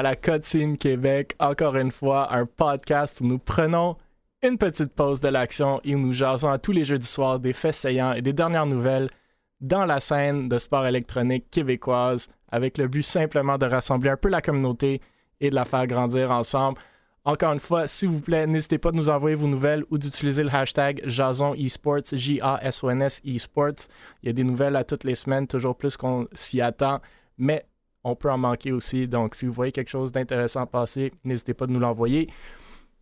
à la Cotine Québec. Encore une fois, un podcast où nous prenons une petite pause de l'action et où nous jasons à tous les jeudis soirs des faits saillants et des dernières nouvelles dans la scène de sport électronique québécoise avec le but simplement de rassembler un peu la communauté et de la faire grandir ensemble. Encore une fois, s'il vous plaît, n'hésitez pas à nous envoyer vos nouvelles ou d'utiliser le hashtag Jason Esports, J-A-S-O-N-S Esports. Il y a des nouvelles à toutes les semaines, toujours plus qu'on s'y attend, mais on peut en manquer aussi. Donc, si vous voyez quelque chose d'intéressant passer, n'hésitez pas à nous l'envoyer.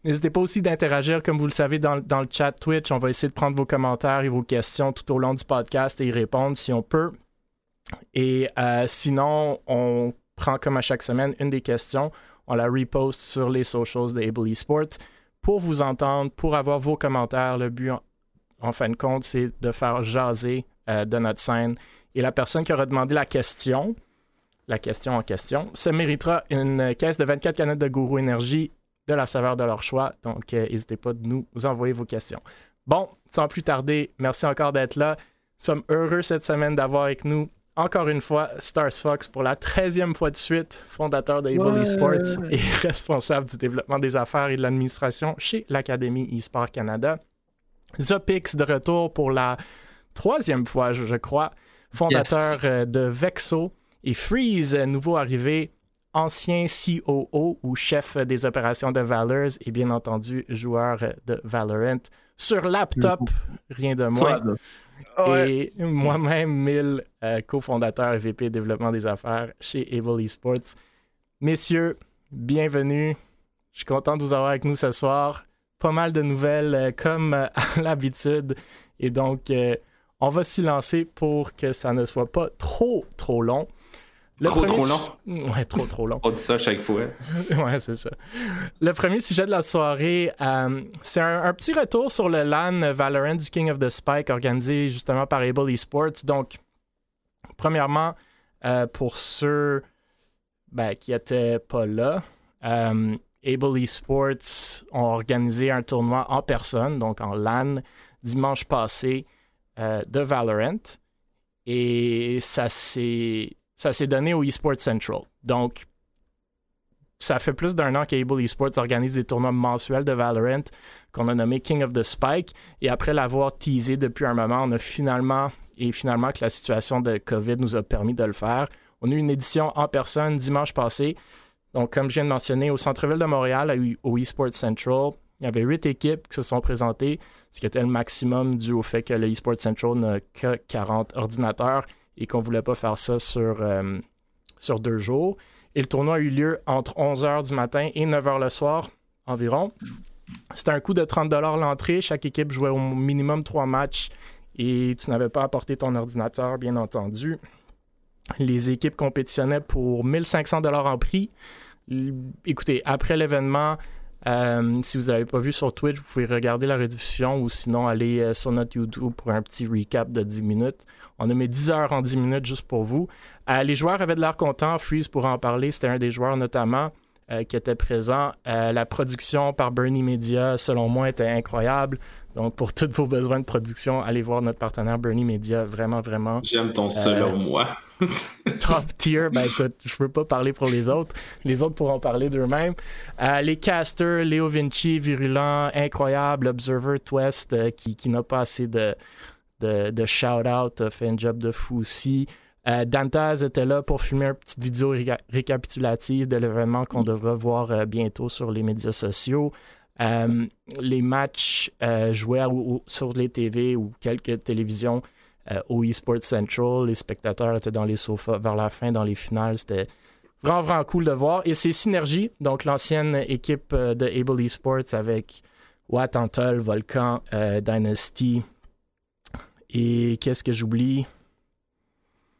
N'hésitez pas aussi d'interagir, comme vous le savez, dans, le chat Twitch. On va essayer de prendre vos commentaires et vos questions tout au long du podcast et y répondre si on peut. Et euh, sinon, on prend comme à chaque semaine une des questions, on la reposte sur les socials de Esports pour vous entendre, pour avoir vos commentaires. Le but, en, fin de compte, c'est de faire jaser euh, de notre scène. Et la personne qui aura demandé la question, la question en question, se méritera une caisse de 24 canettes de Gourou Énergie de la saveur de leur choix. Donc, euh, n'hésitez pas de nous envoyer vos questions. Bon, sans plus tarder, merci encore d'être là. Nous sommes heureux cette semaine d'avoir avec nous encore une fois, Stars Fox pour la 13e fois de suite, fondateur de Able Esports et responsable du développement des affaires et de l'administration chez l'Académie eSport Canada. Zopix de retour pour la troisième fois, je, crois, fondateur euh, de Vexo et Freeze, nouveau arrivé, ancien COO ou chef des opérations de Valors et bien entendu joueur de Valorant sur laptop, rien de moins. Et moi-même, Mille, euh, cofondateur et VP développement des affaires chez Able Esports. Messieurs, bienvenue. Je suis content de vous avoir avec nous ce soir. Pas mal de nouvelles euh, comme euh, à l'habitude. Et donc, on va s'y lancer pour que ça ne soit pas trop, trop long. Trop, trop long? Ouais, trop, trop long. On dit ça chaque fois. ouais, c'est ça. Le premier sujet de la soirée, euh, c'est un, petit retour sur le LAN Valorant du King of the Spike organisé justement par Able Esports. Donc, premièrement, euh, pour ceux ben, qui n'étaient pas là, euh, Able Esports ont organisé un tournoi en personne, donc en LAN, dimanche passé de Valorant. Et ça s'est ça s'est donné au eSports Central. Donc, ça fait plus d'un an qu'Able Esports organise des tournois mensuels de Valorant qu'on a nommé King of the Spike. Et après l'avoir teasé depuis un moment, on a finalement, et finalement que la situation de COVID nous a permis de le faire, on a eu une édition en personne dimanche passé. Donc, comme je viens de mentionner, au centre-ville de Montréal, au eSports Central, il y avait huit équipes qui se sont présentées, ce qui était le maximum dû au fait que le eSports Central n'a que 40 ordinateurs et qu'on ne voulait pas faire ça sur, euh, sur deux jours. Et le tournoi a eu lieu entre 11h du matin et 9h le soir environ. C'était un coût de 30 l'entrée. Chaque équipe jouait au minimum trois matchs et tu n'avais pas apporté ton ordinateur, bien entendu. Les équipes compétitionnaient pour 1500 en prix. Écoutez, après l'événement, euh, si vous n'avez pas vu sur Twitch, vous pouvez regarder la rediffusion ou sinon aller euh, sur notre YouTube pour un petit recap de 10 minutes. On a mis 10 heures en 10 minutes juste pour vous. Euh, les joueurs avaient de l'air contents. Freeze pour en parler, c'était un des joueurs notamment qui était présent. la production par Bernie Media, selon moi, était incroyable. Donc, pour tous vos besoins de production, allez voir notre partenaire Bernie Media. Vraiment, vraiment. J'aime ton selon moi. top tier. Ben écoute, je peux pas parler pour les autres. Les autres pourront parler d'eux-mêmes. Euh, les casters, Léo Vinci, Virulent, incroyable. Observer Twist, euh, qui, qui n'a pas assez de, de, de shout-out, fait un job de fou aussi. Euh, Dantaz était là pour filmer une petite vidéo récapitulative de l'événement qu'on devra voir bientôt sur les médias sociaux. les matchs joués sur les TV ou quelques télévisions euh, au eSports Central. Les spectateurs étaient dans les sofas vers la fin, dans les finales. C'était vraiment, vraiment cool de voir. Et c'est Synergie, donc l'ancienne équipe euh, de Able Esports avec Watt Volcan, euh, Dynasty. Et qu'est-ce que j'oublie?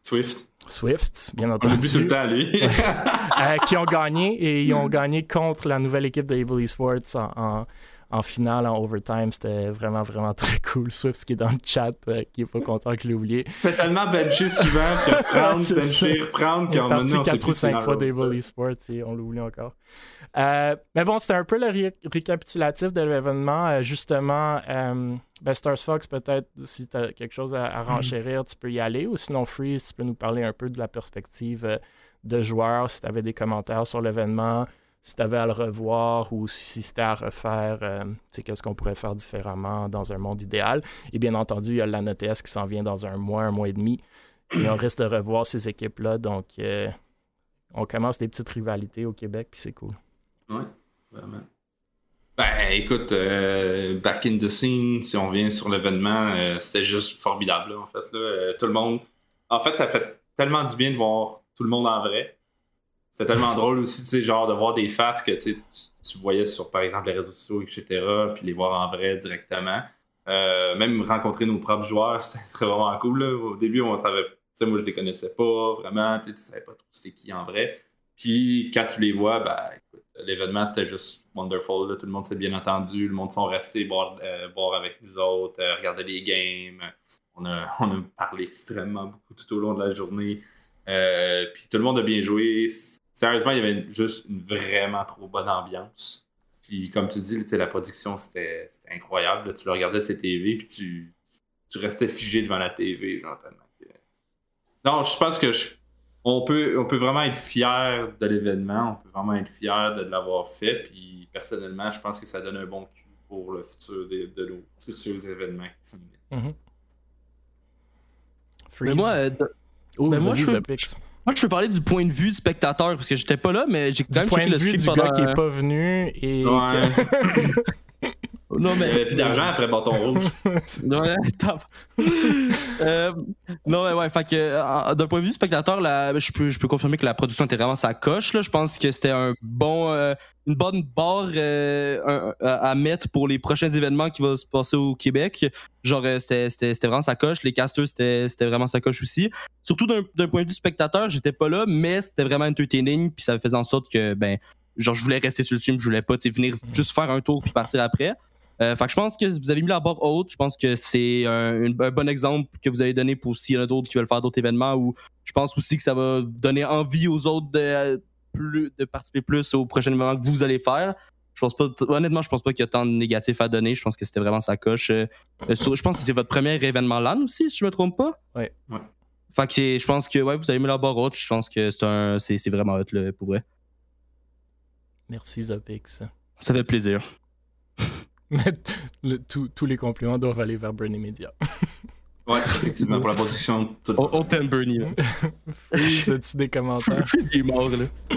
Swift. Swift, bien entendu. tout le temps, lui. qui ont gagné et ils ont gagné contre la nouvelle équipe de Able Esports en en finale, en overtime, c'était vraiment, vraiment très cool. Swift qui est dans le chat, euh, qui est pas content que je l'ai oublié. C'était tellement benché souvent que prendre, bencher, reprendre, qu'on a parti 4 ou 5 fois des Volley Sports et on l'oublie encore. Euh, mais bon, c'était un peu le récapitulatif de l'événement. Euh, justement, ben Stars Fox, peut-être, si tu as quelque chose à, à, renchérir, tu peux y aller. Ou sinon, Freeze, tu peux nous parler un peu de la perspective de joueurs, si tu avais des commentaires sur l'événement, si tu avais à le revoir ou si c'était à refaire, euh, qu'est-ce qu'on pourrait faire différemment dans un monde idéal. Et bien entendu, il y a la NOTS qui s'en vient dans un mois, un mois et demi. Et on risque de revoir ces équipes-là. Donc, euh, on commence des petites rivalités au Québec, puis c'est cool. Oui, vraiment. Ben, écoute, euh, back in the scene, si on vient sur l'événement, euh, c'était juste formidable, en fait. Tout le monde. En fait, ça fait tellement du bien de voir tout le monde en vrai. C'est tellement drôle aussi, tu sais, genre de voir des faces que tu, tu voyais sur, par exemple, les réseaux sociaux, etc., puis les voir en vrai directement. même rencontrer nos propres joueurs, c'était vraiment cool. Au début, on savait moi, je les connaissais pas vraiment, tu savais pas trop c'était qui en vrai. Puis quand tu les vois, ben, l'événement, c'était juste wonderful. Tout le monde s'est bien entendu. Le monde sont restés boire, euh, avec nous autres, euh, regarder les games. On a, on a parlé extrêmement beaucoup tout au long de la journée. Euh, puis tout le monde a bien joué. Sérieusement, il y avait juste une vraiment trop bonne ambiance. Puis comme tu dis, la production, c'était incroyable. Tu le regardais sur TV, puis tu, tu restais figé devant la TV, genre, non, je pense que on, peut, on peut vraiment être fier de l'événement, on peut vraiment être fier de l'avoir fait. Puis personnellement, je pense que ça donne un bon cul pour le futur de, de nos futurs événements qui s'en viennent. Mais moi, euh, mais moi, je moi, je peux parler du point de vue du spectateur parce que j'étais pas là, mais j'ai quand même point de vue du gars qui est pas venu et. Ouais. Non, mais... Il n'y avait plus d'argent après bâton rouge. non, euh, non, mais ouais, fait que d'un point de vue spectateur, là, je, peux, je peux confirmer que la production était vraiment sa coche. Là. Je pense que c'était un bon, euh, une bonne barre euh, à mettre pour les prochains événements qui vont se passer au Québec. Genre, c'était vraiment sa coche. Les casters, c'était vraiment sa coche aussi. Surtout d'un point de vue spectateur, j'étais pas là, mais c'était vraiment entertaining. Puis ça faisait en sorte que, ben, genre, je voulais rester sur le film, je voulais pas venir juste faire un tour puis partir après. Euh, fait que je pense que vous avez mis la barre haute. Je pense que c'est un, bon exemple que vous avez donné pour s'il y en a d'autres qui veulent faire d'autres événements ou je pense aussi que ça va donner envie aux autres de, plus, de participer plus au prochain événement que vous allez faire. Je pense pas, honnêtement, je pense pas qu'il y a tant de négatifs à donner. Je pense que c'était vraiment sa coche. Euh, je pense que c'est votre premier événement LAN aussi, si je me trompe pas. Ouais. Fait que je pense que ouais, vous avez mis la barre haute. Je pense que c'est, c'est, vraiment hot pour vrai. Merci Zopix. Ça fait plaisir. Mais tous les compliments doivent aller vers Bernie Media. ouais, effectivement, pour la production. Tout... On, t'aime Bernie. As-tu des commentaires? est mort, là.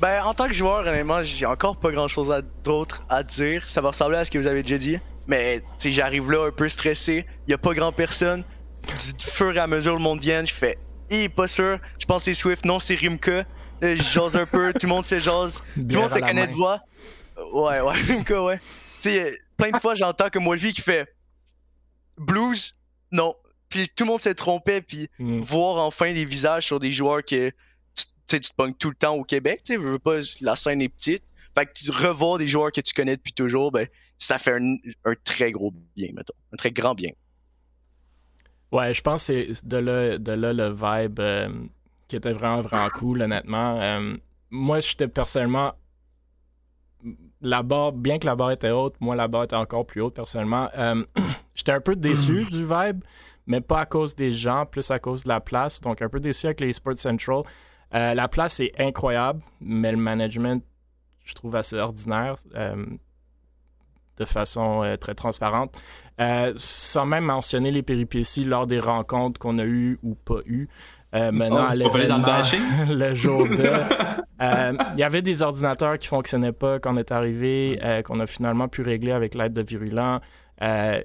Ben, en tant que joueur, honnêtement, j'ai encore pas grand chose d'autre à dire. Ça va ressembler à ce que vous avez déjà dit. Mais, tu sais, j'arrive là un peu stressé. Y a pas grand personne. Du fur et à mesure, le monde vient. Je fais, hé, pas sûr. Je pense que c'est Swift. Non, c'est Rimka. je jase un peu. Tout le monde se jase. Tout le monde se connaît de voix. Ouais, ouais, Rimka, ouais sais, plein de fois, j'entends que moi, qui fait blues, non. Puis tout le monde s'est trompé, puis mm. voir enfin des visages sur des joueurs que tu, tu te pognes tout le temps au Québec, tu sais, pas, la scène est petite. Fait que revoir des joueurs que tu connais depuis toujours, ben, ça fait un, très gros bien, mettons. Un très grand bien. Ouais, je pense que c'est de là, de là le vibe euh, qui était vraiment, vraiment cool, honnêtement. Euh, moi, j'étais personnellement la barre, bien que la barre était haute, moi la barre était encore plus haute personnellement. Euh, j'étais un peu déçu du vibe, mais pas à cause des gens, plus à cause de la place. Donc un peu déçu avec les Sports Central. Euh, la place est incroyable, mais le management, je trouve assez ordinaire. Euh, de façon très transparente, sans même mentionner les péripéties lors des rencontres qu'on a eues ou pas eues. Euh, maintenant, oh, le jour de. Euh, il y avait des ordinateurs qui fonctionnaient pas quand on est arrivé, euh, qu'on a finalement pu régler avec l'aide de Virulent. ils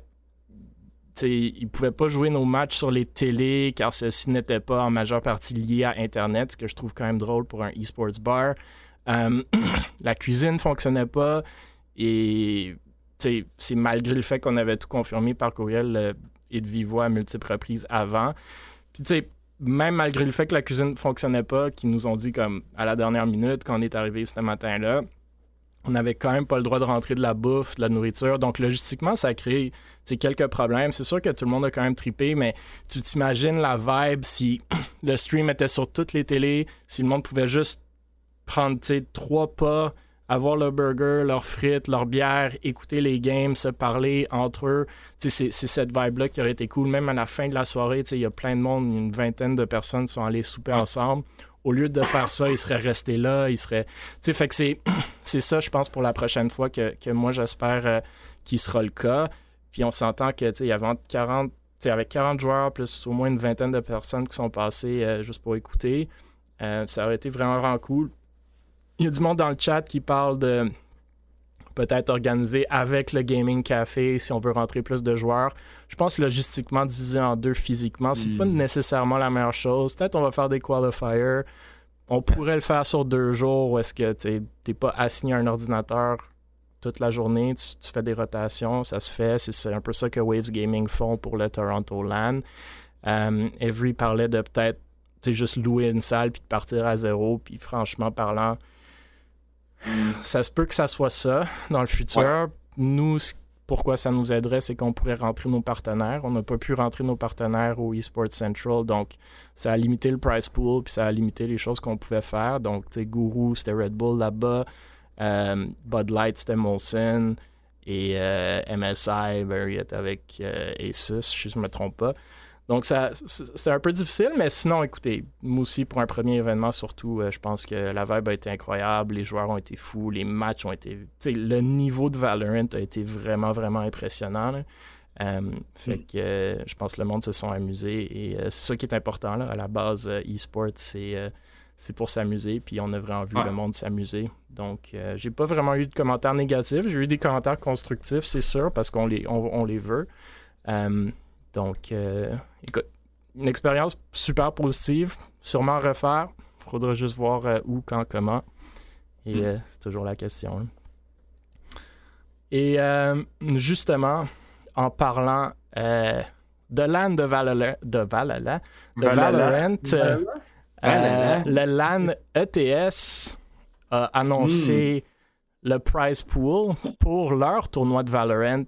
ne pouvaient pas jouer nos matchs sur les télés car ceci n'était pas en majeure partie lié à Internet, ce que je trouve quand même drôle pour un e-sports bar. la cuisine ne fonctionnait pas et c'est malgré le fait qu'on avait tout confirmé par courriel et de vive voix à multiples reprises avant. Puis tu sais, même malgré le fait que la cuisine ne fonctionnait pas, qu'ils nous ont dit comme à la dernière minute quand on est arrivé ce matin-là, on n'avait quand même pas le droit de rentrer de la bouffe, de la nourriture. Donc logistiquement, ça a créé quelques problèmes. C'est sûr que tout le monde a quand même tripé, mais tu t'imagines la vibe si le stream était sur toutes les télés, si le monde pouvait juste prendre trois pas avoir leur burger, leurs frites, leur bière, écouter les games, se parler entre eux. C'est, cette vibe-là qui aurait été cool. Même à la fin de la soirée, il y a plein de monde, une vingtaine de personnes sont allées souper ensemble. au lieu de faire ça, il serait resté là, il serait. Tu sais, fait que c'est, c'est ça, je pense, pour la prochaine fois que, que moi, j'espère euh, qu'il sera le cas. Puis on s'entend que, il y a 40, avec 40 joueurs, plus au moins une vingtaine de personnes qui sont passées euh, juste pour écouter, euh, ça aurait été vraiment, vraiment cool. Il y a du monde dans le chat qui parle de peut-être organiser avec le gaming café si on veut rentrer plus de joueurs. Je pense logistiquement diviser en deux physiquement, c'est pas Hmm. nécessairement la meilleure chose. Peut-être on va faire des qualifiers. On pourrait le faire sur deux jours où est-ce que tu n'es pas assigné à un ordinateur toute la journée, tu, tu fais des rotations, ça se fait. C'est- un peu ça que Waves Gaming font pour le Toronto LAN. Euh, Avery parlait de peut-être juste louer une salle puis de partir à zéro. Puis franchement parlant, ça se peut que ça soit ça dans le futur. Nous, pourquoi ça nous aiderait, c'est qu'on pourrait rentrer nos partenaires. On n'a pas pu rentrer nos partenaires au eSports Central, donc ça a limité le price pool, puis ça a limité les choses qu'on pouvait faire. Donc, tu sais, Guru, c'était Red Bull là-bas. Euh, Bud Light, c'était Molson. Et euh, MSI, ben, il était avec euh, Asus, si je ne me trompe pas. Donc, ça, c'est un peu difficile, mais sinon, écoutez, moi aussi, pour un premier événement, surtout, euh, je pense que la vibe a été incroyable, les joueurs ont été fous, les matchs ont été. tu sais, Le niveau de Valorant a été vraiment, vraiment impressionnant. là. Euh, fait Mm. que euh, je pense que le monde se sont amusés et c'est ça qui est important. Là. À la base, e-sport, c'est. c'est pour s'amuser, puis on a vraiment vu Ouais. le monde s'amuser. Donc, euh, j'ai pas vraiment eu de commentaires négatifs. J'ai eu des commentaires constructifs, c'est sûr, parce qu'on les, on, on les veut. Euh, donc, euh, écoute, une expérience super positive, sûrement à refaire. Faudra juste voir euh, où, quand, comment. Et Mm. euh, c'est toujours la question. hein. Et euh, justement, en parlant euh, de LAN de Valorant, de Valorant, de Valorant, euh, euh, le LAN ETS a annoncé le prize pool pour leur tournoi de Valorant.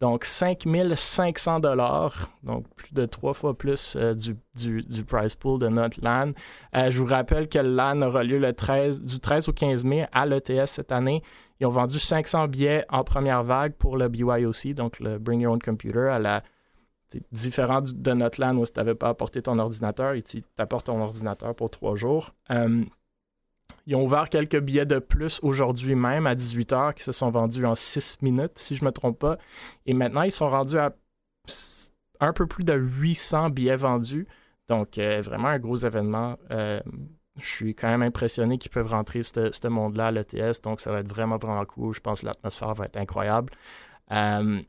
Donc 5500 dollars, donc plus de trois fois plus euh, du, du, du prize pool de notre LAN. Euh, je vous rappelle que le LAN aura lieu le 13, du 13 au 15 mai à l'ETS cette année. Ils ont vendu 500 billets en première vague pour le BYOC, donc le Bring Your Own Computer, à la différent de notre LAN où si tu n'avais pas apporté ton ordinateur, et tu apportes ton ordinateur pour trois jours. Euh, ils ont ouvert quelques billets de plus aujourd'hui même à 18h qui se sont vendus en 6 minutes, si je ne me trompe pas. Et maintenant, ils sont rendus à un peu plus de 800 billets vendus. Donc, euh, vraiment un gros événement. Euh, je suis quand même impressionné qu'ils peuvent rentrer ce ce monde-là à l'ETS. Donc, ça va être vraiment, vraiment cool. Je pense que l'atmosphère va être incroyable. Euh,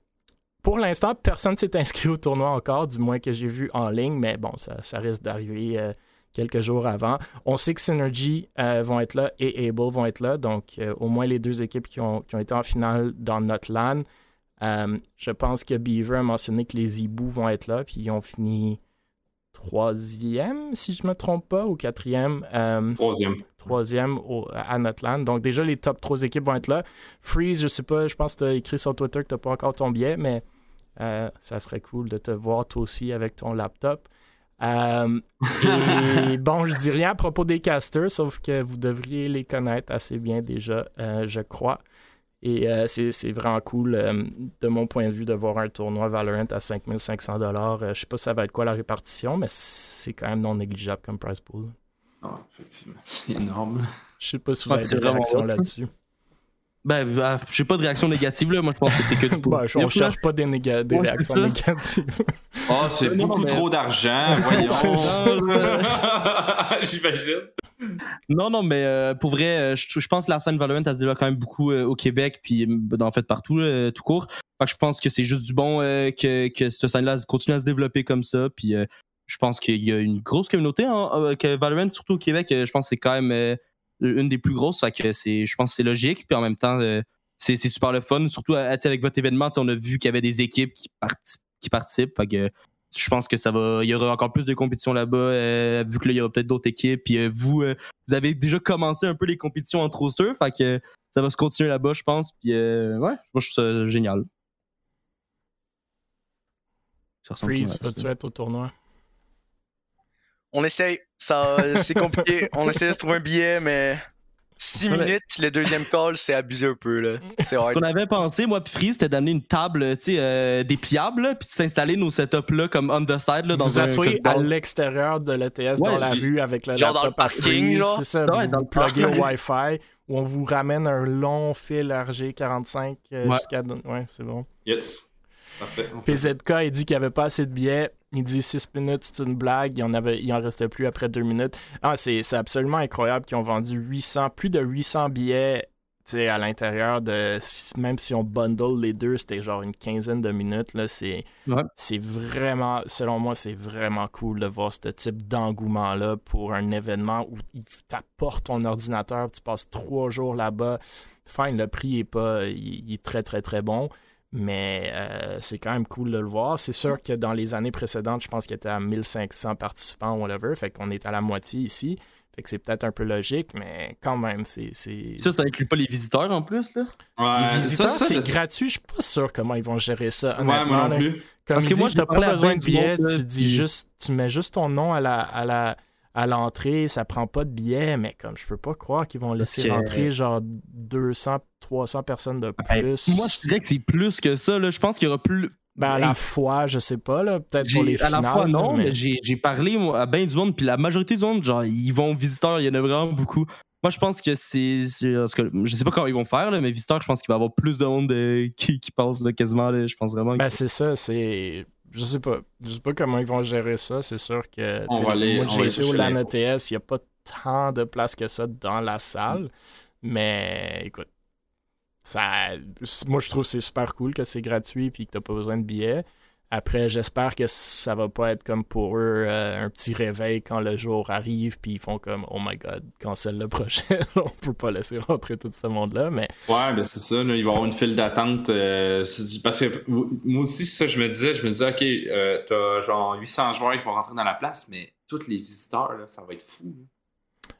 pour l'instant, personne ne s'est inscrit au tournoi encore, du moins que j'ai vu en ligne, mais bon, ça, ça risque d'arriver quelques jours avant. On sait que Synergy euh, vont être là et Able vont être là, donc euh, au moins les deux équipes qui ont, qui ont été en finale dans notre LAN. Euh, je pense que Beaver a mentionné que les Zibou vont être là, puis ils ont fini troisième, si je ne me trompe pas, ou quatrième. Troisième. troisième au- à notre LAN. Donc déjà, les top 3 équipes vont être là. Freeze, je sais pas, je pense que tu as écrit sur Twitter que tu n'as pas encore ton billet, mais ça serait cool de te voir toi aussi avec ton laptop. Euh, et bon, je dis rien à propos des casters, sauf que vous devriez les connaître assez bien déjà, euh, je crois. Et euh, c'est c'est vraiment cool, euh, de mon point de vue, de voir un tournoi Valorant à 5500 dollars. Je sais pas ça va être quoi la répartition, mais c'est quand même non négligeable comme price pool. Ah, effectivement, c'est énorme. Je sais pas si vous avez des réactions là-dessus. Ben, bah, j'ai pas de réaction négative, là. Moi, je pense que c'est que du Bah, je- on cherche pas des, néga- des Ouais, réactions négatives. Ah, c'est Non, beaucoup mais- trop d'argent, voyons. Non, J'imagine. Non, non, mais euh, pour vrai, euh, je, je pense que la scène Valorant, elle se développe quand même beaucoup euh, au Québec, puis euh, en fait partout, là, tout court. Fait que je pense que c'est juste du bon euh, que, que cette scène-là continue à se développer comme ça, puis euh, je pense qu'il y a une grosse communauté hein, que Valorant, surtout au Québec, je pense que c'est quand même euh, une des plus grosses, fait que c'est, je pense que c'est logique, puis en même temps, euh, c'est, c'est super le fun, surtout euh, avec votre événement, on a vu qu'il y avait des équipes qui, parti- qui participent, fait que je pense que ça va, il y aura encore plus de compétitions là-bas, euh, vu que là, il y aura peut-être d'autres équipes, puis euh, vous, euh, vous avez déjà commencé un peu les compétitions entre rosters, fait que ça va se continuer là-bas, je pense. Puis euh, ouais, moi je trouve ça génial. Ça Freeze, vas-tu être au tournoi? On essaye. Ça, c'est compliqué. On essaie de se trouver un billet, mais 6 Ouais, mais- minutes, le deuxième call, c'est abusé un peu, là. C'est Ce hard. qu'on avait pensé, moi puis Freeze, c'était d'amener une table, tu sais, euh, dépliable, là, puis de s'installer nos setups là, comme on the side, là, dans vous un asseyez à l'extérieur de l'ETS Ouais, dans la c'est- rue avec le Genre dans laptop le à parking, freeze, genre? C'est ça, Ouais, vous dans vous le pluguez au. Wi-Fi où on vous ramène un long fil RG45 euh, Ouais. jusqu'à... Ouais, c'est bon. Yes. Parfait. PZK, il dit qu'il n'y avait pas assez de billets. Il dit 6 minutes, c'est une blague. Il en, avait, il en restait plus après 2 minutes. Ah, c'est, c'est absolument incroyable qu'ils ont vendu 800, plus de 800 billets à l'intérieur de. Même si on bundle les deux, c'était genre une quinzaine de minutes. Là, c'est, Ouais. c'est vraiment, selon moi, c'est vraiment cool de voir ce type d'engouement-là pour un événement où il t'apporte ton ordinateur, tu passes trois jours là-bas. Fine, le prix est pas. Il, il est très, très, très bon. Mais euh, c'est quand même cool de le voir. C'est sûr que dans les années précédentes, je pense qu'il était à 1500 participants, whatever. Fait qu'on est à la moitié ici. Fait que c'est peut-être un peu logique, mais quand même, c'est. Ça, ça inclut pas les visiteurs en plus, là? Ouais, Les visiteurs, c'est gratuit. Je suis pas sûr comment ils vont gérer ça. Ouais, moi non plus. Comme Parce que moi, t'as pas besoin de du billets, tu dis juste, tu mets juste ton nom à la, à la, à l'entrée, ça prend pas de billets, mais comme je peux pas croire qu'ils vont laisser que- rentrer genre 200, 300 personnes de Ben, plus. moi, je dirais que c'est plus que ça, là. Je pense qu'il y aura plus. Ben, à la fois, je sais pas, là, peut-être pour les à finales. la fois, non, mais- mais, j'ai parlé moi, à bien du monde, puis la majorité du monde, genre, ils vont visiteurs, il y en a vraiment beaucoup. Moi, je pense que c'est. Je sais pas comment ils vont faire, là, mais visiteurs, je pense qu'il va y avoir plus de monde euh, qui, qui passe là, quasiment. là, je pense vraiment. Ben, que- c'est ça, c'est. Je sais pas. Je sais pas comment ils vont gérer ça. C'est sûr que. On va aller- moi, j'ai été au LAN. ETS, il n'y a pas tant de place que ça dans la salle. Mais écoute, ça, moi, je trouve que c'est super cool que c'est gratuit puis que t'as pas besoin de billets. Après, j'espère que ça va pas être comme pour eux euh, un petit réveil quand le jour arrive puis ils font comme oh my god, cancel le projet. On peut pas laisser rentrer tout ce monde-là. Mais Ouais, ben c'est ça, là, il va y avoir une file d'attente. euh, parce que moi aussi, c'est ça, je me disais, je me disais, ok, euh, t'as genre 800 joueurs qui vont rentrer dans la place, mais tous les visiteurs, là, ça va être fou. là.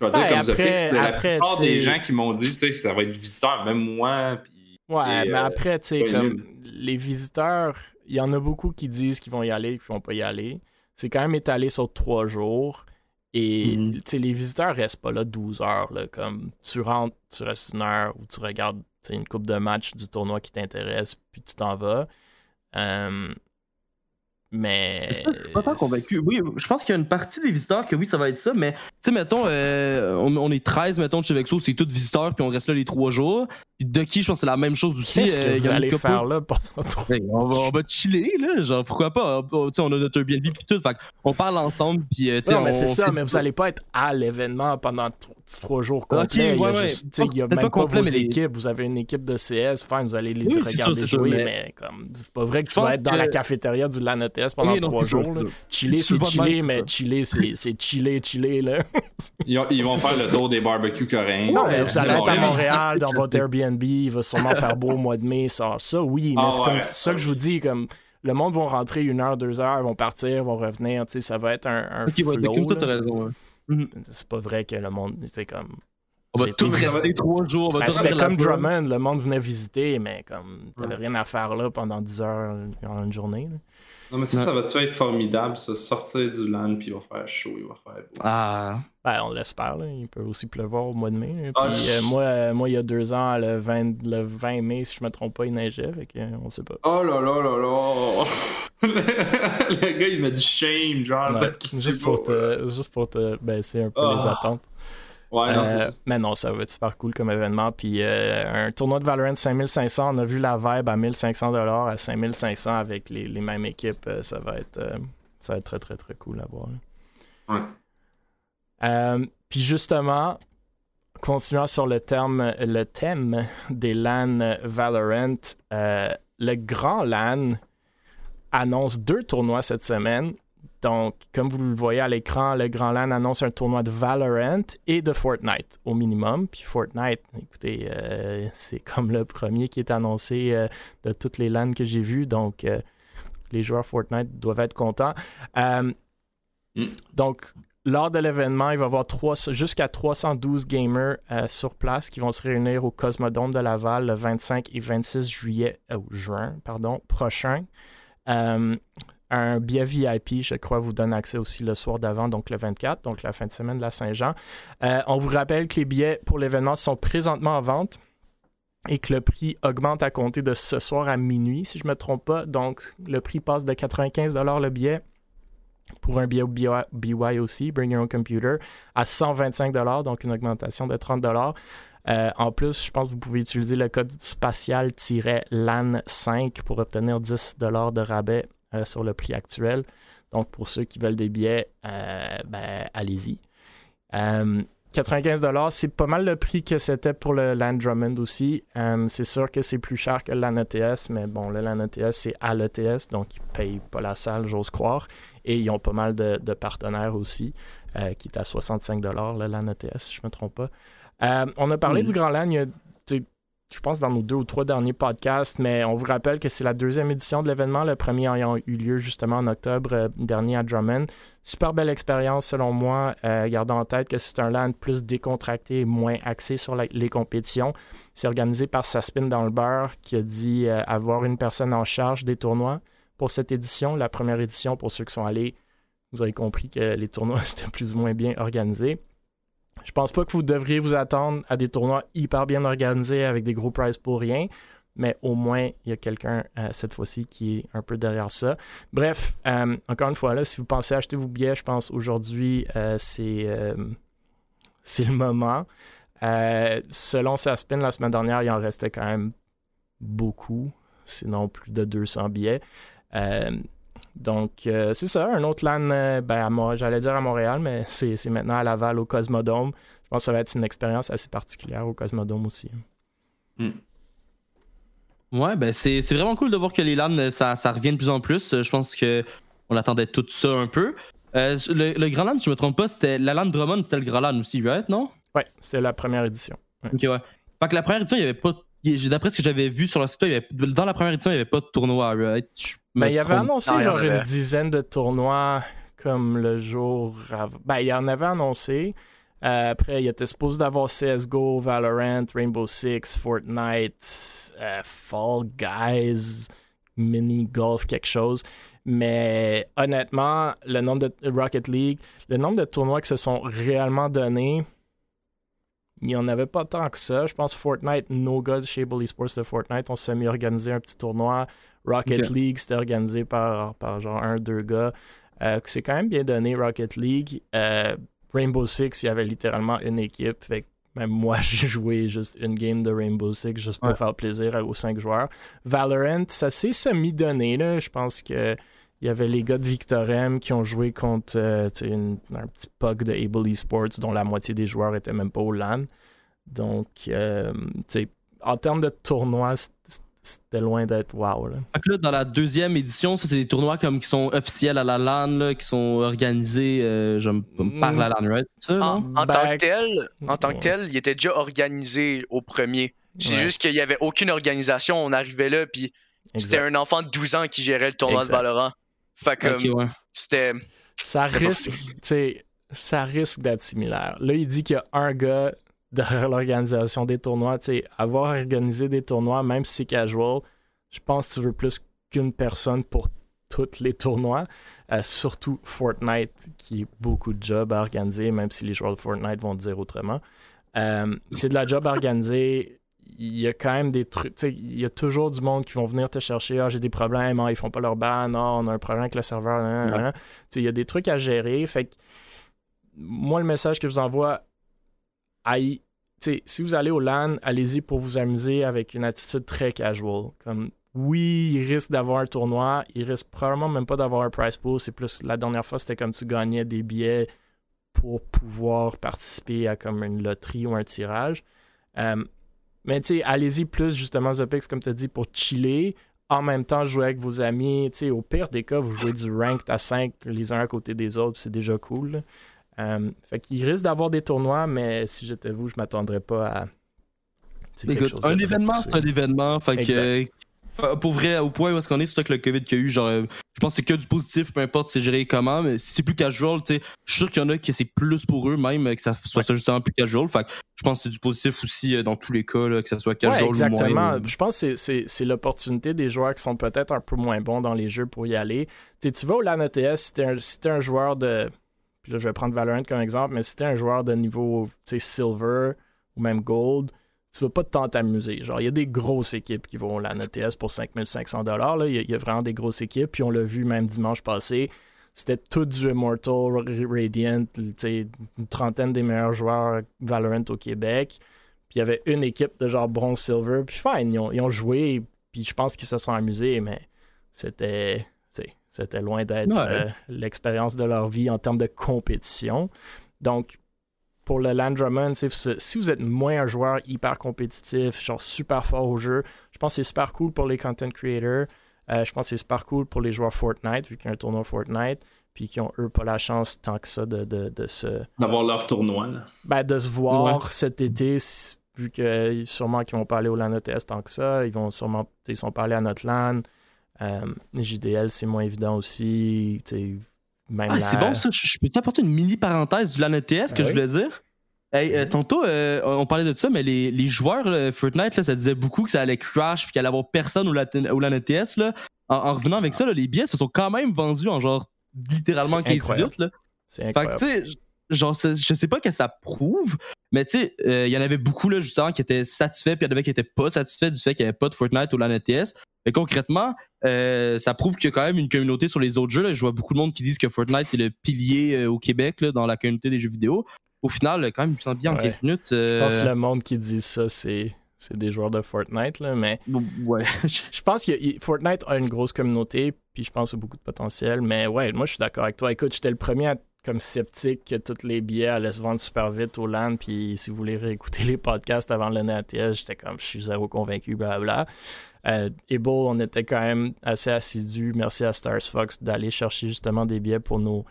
Je vais dire, comme après- après, la plupart des gens qui m'ont dit, tu sais, ça va être visiteurs, même moi, puis Ouais, Et, mais euh, après, tu sais, comme les visiteurs, il y en a beaucoup qui disent qu'ils vont y aller et qui vont pas y aller. C'est quand même étalé sur trois jours. Et Mhm. les visiteurs restent pas là 12 heures. Là, comme tu rentres, tu restes une heure ou tu regardes une coupe de match du tournoi qui t'intéresse, puis tu t'en vas. Euh, mais. Je suis pas- tant convaincu. Oui, je pense qu'il y a une partie des visiteurs que oui, ça va être ça, mais tu sais, mettons, euh, on, on est 13, mettons, de chez Vexo, c'est tous visiteurs, puis on reste là les trois jours. Puis Ducky, je pense que c'est la même chose aussi. Qu'est-ce euh, que y vous allez faire là pendant trois on, va, on va chiller, là, genre, pourquoi pas? On, tu sais, on a notre Airbnb, puis tout, fait on parle ensemble, puis euh, tu sais, Non, mais c'est ça, mais vous allez pas être à l'événement pendant tro- trois jours complets. ouais, il y a, juste- il y a même pas complet, vos mais les- équipes. Vous avez une équipe de CS, fine, vous allez les Oui, regarder jouer, mais- mais, comme c'est pas vrai que tu vas être dans la cafétéria du Pendant Oui, non, trois jours. là. Chiller, c'est chiller, mais chiller, c'est chiller, chiller, là. ils, ils vont faire le tour des barbecues coréens. Non, mais vous allez être à Montréal. Dans votre Airbnb, il va sûrement faire beau au mois de mai, ça, ça oui, mais Ah c'est ouais, comme ça, que je vous dis, comme le monde va rentrer une heure, deux heures, vont partir, vont revenir, tu sais, ça va être un, un mais flow, raison. ouais. Mhm. C'est pas vrai que le monde, c'est comme On va été rester trois jours, on va Ben, c'était comme. Drummond, le monde venait visiter, mais comme t'avais Ouais. rien à faire là pendant 10 heures en une journée. là. Non, mais ça, Ouais. ça va-tu être formidable, ça, sortir du land, puis il va faire chaud, il va faire beau. Ah. Ben, on l'espère, là. il peut aussi pleuvoir au mois de mai. là. Ah, Puis, je- euh, moi, euh, moi, il y a deux ans, le 20, le 20 mai, si je me trompe pas, il neigeait, fait que, euh, on sait pas. Oh là là là là! le gars, il m'a dit shame, genre. Ouais, juste, pour te, juste pour te baisser un peu Ah. les attentes. Ouais, non, Euh, mais non, ça va être super cool comme événement. Puis euh, un tournoi de Valorant 5500, on a vu la vibe à 1500 à 5500 avec les, les mêmes équipes. euh, ça va être euh, ça va être très très très cool à voir. Ouais. Puis justement, continuant sur le terme, le thème des LAN Valorant, le grand LAN annonce deux tournois cette semaine. Donc, comme vous le voyez à l'écran, le Grand LAN annonce un tournoi de Valorant et de Fortnite au minimum. Puis Fortnite, écoutez, euh, c'est comme le premier qui est annoncé euh, de toutes les LAN que j'ai vues. Donc, euh, les joueurs Fortnite doivent être contents. Mm. Donc, lors de l'événement, il va y avoir jusqu'à 312 gamers sur place qui vont se réunir au Cosmodome de Laval le 25 et 26 juillet, juin pardon, prochain. Un billet VIP, je crois, vous donne accès aussi le soir d'avant, donc le 24, donc la fin de semaine de la Saint-Jean. Euh, on vous rappelle que les billets pour l'événement sont présentement en vente et que le prix augmente à compter de ce soir à minuit, si je ne me trompe pas. Donc, le prix passe de 95 le billet pour un billet BY aussi, Bring Your Own Computer, à 125 donc une augmentation de 30 euh, en plus, je pense que vous pouvez utiliser le code spatial-LAN5 pour obtenir 10 de rabais euh, sur le prix actuel. Donc, pour ceux qui veulent des billets, euh, ben, allez-y. 95 c'est pas mal le prix que c'était pour le Land Drummond aussi. c'est sûr que c'est plus cher que le LAN ETS, mais bon, le LAN ETS, c'est à l'ETS, donc ils payent pas la salle, j'ose croire. Et ils ont pas mal de, partenaires aussi, qui est à 65 le LAN ETS, si je me trompe pas. Euh, on a parlé du Grand LAN, je pense, dans nos deux ou trois derniers podcasts, mais on vous rappelle que c'est la deuxième édition de l'événement, le premier ayant eu lieu justement en octobre euh, dernier à Drummond. Super belle expérience selon moi, euh, gardant en tête que c'est un LAN plus décontracté et moins axé sur les compétitions. C'est organisé par Saspin dans le beurre qui a dit avoir une personne en charge des tournois pour cette édition. La première édition, pour ceux qui sont allés, vous avez compris que les tournois étaient plus ou moins bien organisés. Je pense pas que vous devriez vous attendre à des tournois hyper bien organisés avec des gros prizes pour rien, mais au moins il y a quelqu'un euh, cette fois-ci qui est un peu derrière ça. Bref, euh, encore une fois, là, si vous pensez acheter vos billets, je pense aujourd'hui euh, c'est c'est le moment. selon Saspin, la semaine dernière, il en restait quand même beaucoup, sinon plus de 200 billets. Donc, euh, c'est ça, un autre LAN, euh, ben, j'allais dire à Montréal, mais c'est maintenant à Laval, au Cosmodome. Je pense que ça va être une expérience assez particulière au Cosmodome aussi. Hmm. Ouais, ben c'est vraiment cool de voir que les LAN, euh, ça, ça revient de plus en plus. Je pense qu'on attendait tout ça un peu. le, Grand LAN, si je me trompe pas, c'était la LAN Drummond, c'était le Grand LAN aussi, right, non? Ouais, c'était la première édition. Ok, ouais. Fait que la première édition, il n'y avait pas D'après ce que j'avais vu sur le site, dans la première édition, il n'y avait pas de tournoi. Mais ben, il avait annoncé genre une dizaine de tournois comme le jour avant. Ben, il en avait annoncé. Euh, après, il était supposé d'avoir CSGO, Valorant, Rainbow Six, Fortnite, euh, Fall Guys, Mini Golf, quelque chose. Mais honnêtement, le nombre de Rocket League, le nombre de tournois qui se sont réellement donnés, il n'y en avait pas tant que ça. Je pense Fortnite, No God chez Bully Sports de Fortnite, on s'est mis à organiser un petit tournoi. Rocket League, c'était organisé par, par genre un, deux gars. Euh, c'est quand même bien donné, Rocket League. Euh, Rainbow Six, il y avait littéralement une équipe. Fait même moi, j'ai joué juste une game de Rainbow Six juste pour faire plaisir aux cinq joueurs. Valorant, ça s'est semi-donné. Je pense que il y avait les gars de Victorem qui ont joué contre euh, un petit pug de Able Esports dont la moitié des joueurs étaient même pas au LAN. Donc, euh, en termes de tournois, c'était loin d'être wow. Là. dans la deuxième édition, ça, c'est des tournois comme qui sont officiels à la LAN, qui sont organisés, euh, je me parle à la LAN, right? en, tant que tel, en tant que tel, il était déjà organisé au premier. C'est juste qu'il n'y avait aucune organisation. On arrivait là, puis c'était un enfant de 12 ans qui gérait le tournoi de Valorant. Fait que c'était. Ça risque, ça risque d'être similaire. Là, il dit qu'il y a un gars derrière l'organisation des tournois. avoir organisé des tournois, même si c'est casual, je pense que tu veux plus qu'une personne pour tous les tournois. Euh, surtout Fortnite, qui est beaucoup de job à organiser, même si les joueurs de Fortnite vont dire autrement. Euh, c'est de la job à organiser il y a quand même des trucs. Il y a toujours du monde qui vont venir te chercher. Ah, j'ai des problèmes, ah, ils font pas leur ban, non, on a un problème avec le serveur. Il y a des trucs à gérer. Fait que moi, le message que je vous envoie, aïe, si vous allez au LAN, allez-y pour vous amuser avec une attitude très casual. Comme oui, il risque d'avoir un tournoi, il risque probablement même pas d'avoir un prize pool. C'est plus la dernière fois, c'était comme tu gagnais des billets pour pouvoir participer à comme une loterie ou un tirage. Euh, mais tu sais, allez-y plus justement Zopex, comme tu as dit, pour chiller. En même temps, jouer avec vos amis. Tu sais, au pire des cas, vous jouez du ranked à 5 les uns à côté des autres, c'est déjà cool. Euh, fait qu'il risque d'avoir des tournois, mais si j'étais vous, je m'attendrais pas à. un événement, c'est un événement. Fait que Pour vrai, au point où est-ce qu'on est, surtout avec le COVID qu'il y a eu, genre, euh, je pense que c'est que du positif, peu importe c'est géré comment, mais si c'est plus casual, tu sais, je suis sûr qu'il y en a qui c'est plus pour eux même, euh, que ça soit ça justement plus casual. Fait je pense que c'est du positif aussi euh, dans tous les cas, là, que ça soit Ouais, casual ou exactement. moins. là. Je pense que c'est- l'opportunité des joueurs qui sont peut-être un peu moins bons dans les jeux pour y aller. Tu vas au LAN ETS, si t'es un, si un joueur de. Puis là, je vais prendre Valorant comme exemple, mais si t'es un joueur de niveau tu sais, Silver ou même Gold, tu vas pas tant t'amuser. Genre, il y a des grosses équipes qui vont LAN ETS pour 5500 là? Il y, a- il y a vraiment des grosses équipes. Puis on l'a vu même dimanche passé. C'était tout du Immortal, Radiant, une trentaine des meilleurs joueurs Valorant au Québec. Puis il y avait une équipe de genre bronze silver. Puis fine, ils ont, ils ont joué. Puis je pense qu'ils se sont amusés, mais c'était. C'était loin d'être Ouais. euh, l'expérience de leur vie en termes de compétition. Donc, pour le Landrummond, tu sais, si vous êtes moins un joueur hyper compétitif, genre super fort au jeu, je pense que c'est super cool pour les content creators. Euh, je pense que c'est super cool pour les joueurs Fortnite, vu qu'il y a un tournoi Fortnite, puis qui ont, eux, pas la chance tant que ça de, de, de se D'avoir leur tournoi. Là. ben, de se voir cet été, vu que euh, sûrement qu'ils vont pas aller au LAN ETS tant que ça, ils vont sûrement, ils sont pas allés à notre LAN. Euh, JDL, c'est moins évident aussi. Même Ah, la- c'est bon ça. Je, peux t'apporter une mini parenthèse du LAN ETS que Ah je voulais dire? Hey, euh, tantôt, euh, on parlait de ça, mais les, les joueurs là, Fortnite, là, ça disait beaucoup que ça allait crash puis qu'il allait avoir personne au, au LAN ETS. Là. En, en revenant avec ça, là, les billets se sont quand même vendus en genre littéralement C'est 15 incroyable. minutes. Là. c'est Fait que, incroyable. tu sais, genre, je sais pas que ça prouve, mais tu sais, euh, il y en avait beaucoup, là, justement, qui étaient satisfaits, puis il y en avait qui étaient pas satisfaits du fait qu'il n'y avait pas de Fortnite ou LAN ETS. Mais concrètement, euh, ça prouve qu'il y a quand même une communauté sur les autres jeux. Là. Je vois beaucoup de monde qui disent que Fortnite, c'est le pilier euh, au Québec, là, dans la communauté des jeux vidéo. Au final, quand même, il me semble bien en Ouais. 15 minutes. Je euh, pense que le monde qui dit ça, c'est c'est des joueurs de Fortnite, là, mais Ouais. je pense que Fortnite a une grosse communauté, puis je pense qu'il y a beaucoup de potentiel. Mais ouais, moi, je suis d'accord avec toi. Écoute, j'étais le premier à être comme sceptique que tous les billets allaient se vendre super vite au LAN. Puis si vous voulez réécouter les podcasts avant l'année ATS, j'étais comme, je suis zéro convaincu, blablabla. Euh, Able, on était quand même assez assidus, merci à Stars Fox, d'aller chercher justement des billets pour nos,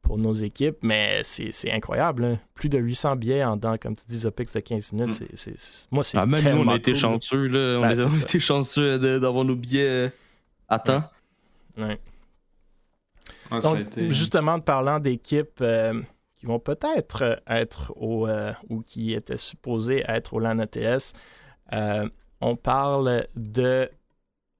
pour nos équipes, mais c'est c'est incroyable. là. Plus de 800 billets en dedans, comme tu dis, Zopix de 15 minutes. Mm. c'est- moi, c'est Ah, même nous, on a été cool. chanceux, là. On, Ben, a- c'est on a ça. été chanceux d'avoir nos billets euh, à temps. Ouais. Ouais, ça a Donc, été- justement, parlant d'équipes euh, qui vont peut-être euh, être au euh, ou qui étaient supposées être au LAN ETS, euh, on parle de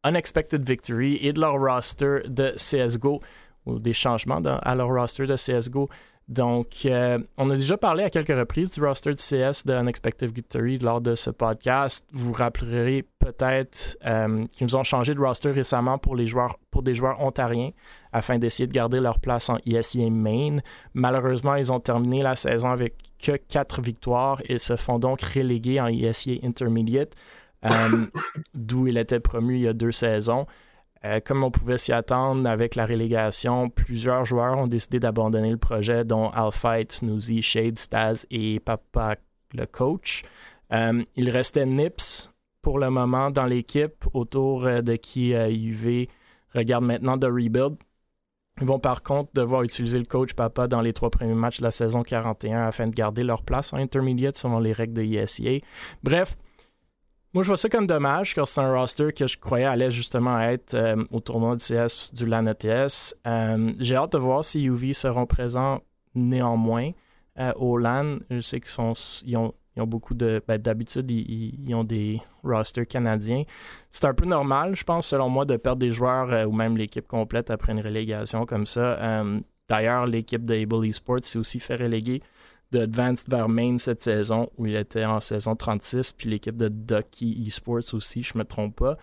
Unexpected Victory et de leur roster de CSGO ou des changements dans- à leur roster de CSGO. Donc, euh, on a déjà parlé à quelques reprises du roster de CS de Unexpected Victory lors de ce podcast. Vous vous rappellerez peut-être euh, qu'ils nous ont changé de roster récemment pour, les joueurs, pour des joueurs ontariens afin d'essayer de garder leur place en ESEA Main. Malheureusement, ils ont terminé la saison avec que 4 victoires et se font donc relégués en ESEA Intermediate, euh, d'où il était promu il y a deux saisons. Euh, comme on pouvait s'y attendre avec la relégation, plusieurs joueurs ont décidé d'abandonner le projet, dont Alphite, Snoozy, Shade, Staz et Papa le coach. Euh, il restait Nips pour le moment dans l'équipe, autour euh, de qui euh, UV regarde maintenant de rebuild. Ils vont par contre devoir utiliser le coach Papa dans les trois premiers matchs de la saison 41 afin de garder leur place en intermediate selon les règles de ESEA. Bref, moi je vois ça comme dommage car c'est un roster que je croyais allait justement être euh, au tournoi du CS du LAN ETS. Euh, J'ai hâte de voir si UV seront présents néanmoins euh, au LAN. Je sais qu'ils ont, beaucoup de. ben, D'habitude, ils, ils- ont des rosters canadiens. C'est un peu normal, je pense, selon moi, de perdre des joueurs ou même l'équipe complète après une relégation comme ça. D'ailleurs, l'équipe de Able Esports s'est aussi fait reléguer de Advanced vers Main cette saison, où il était en saison 36, puis l'équipe de Ducky Esports aussi, je me trompe pas.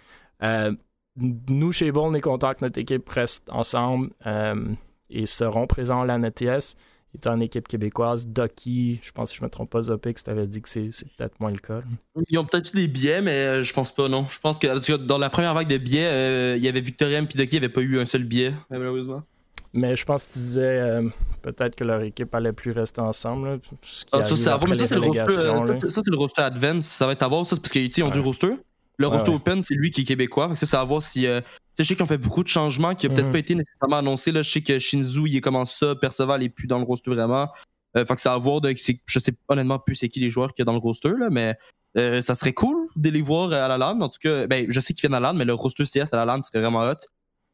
Euh, nous, chez Able, on est content que notre équipe reste ensemble euh, et seront présents à la NTS. Étant une équipe québécoise, Ducky, je pense que je me trompe pas, Zopix, tu avais dit que c'est peut-être moins le cas. Ils ont peut-être eu des billets, mais euh, je pense pas, non. Je pense que en dans la première vague de euh, il y avait Victorien et n'y avait pas eu un seul billet, malheureusement. Mais je pense que tu disais euh, peut-être que leur équipe allait plus rester ensemble. là, Ah, ça, mais ça, c'est le roster. euh, ça, ça, le Advance. Ça va être à voir, ça, parce qu'ils ont Ouais. deux rosters. Le Ouais, roster ouais. Open, c'est lui qui est québécois. Fait que ça, c'est à voir si. euh, tu sais, je sais qu'ils ont fait beaucoup de changements qui n'ont peut-être Mhm. pas été nécessairement annoncés. Là. Je sais que Shinzu, il est comment ça. Perceval est plus dans le roster vraiment. Euh, fait que c'est à voir. De, je sais honnêtement plus c'est qui les joueurs qu'il y a dans le roster, là, mais Euh, ça serait cool de les voir à la LAN. En tout cas, ben, je sais qu'ils viennent à la LAN, mais le roster CS à la LAN serait vraiment hot.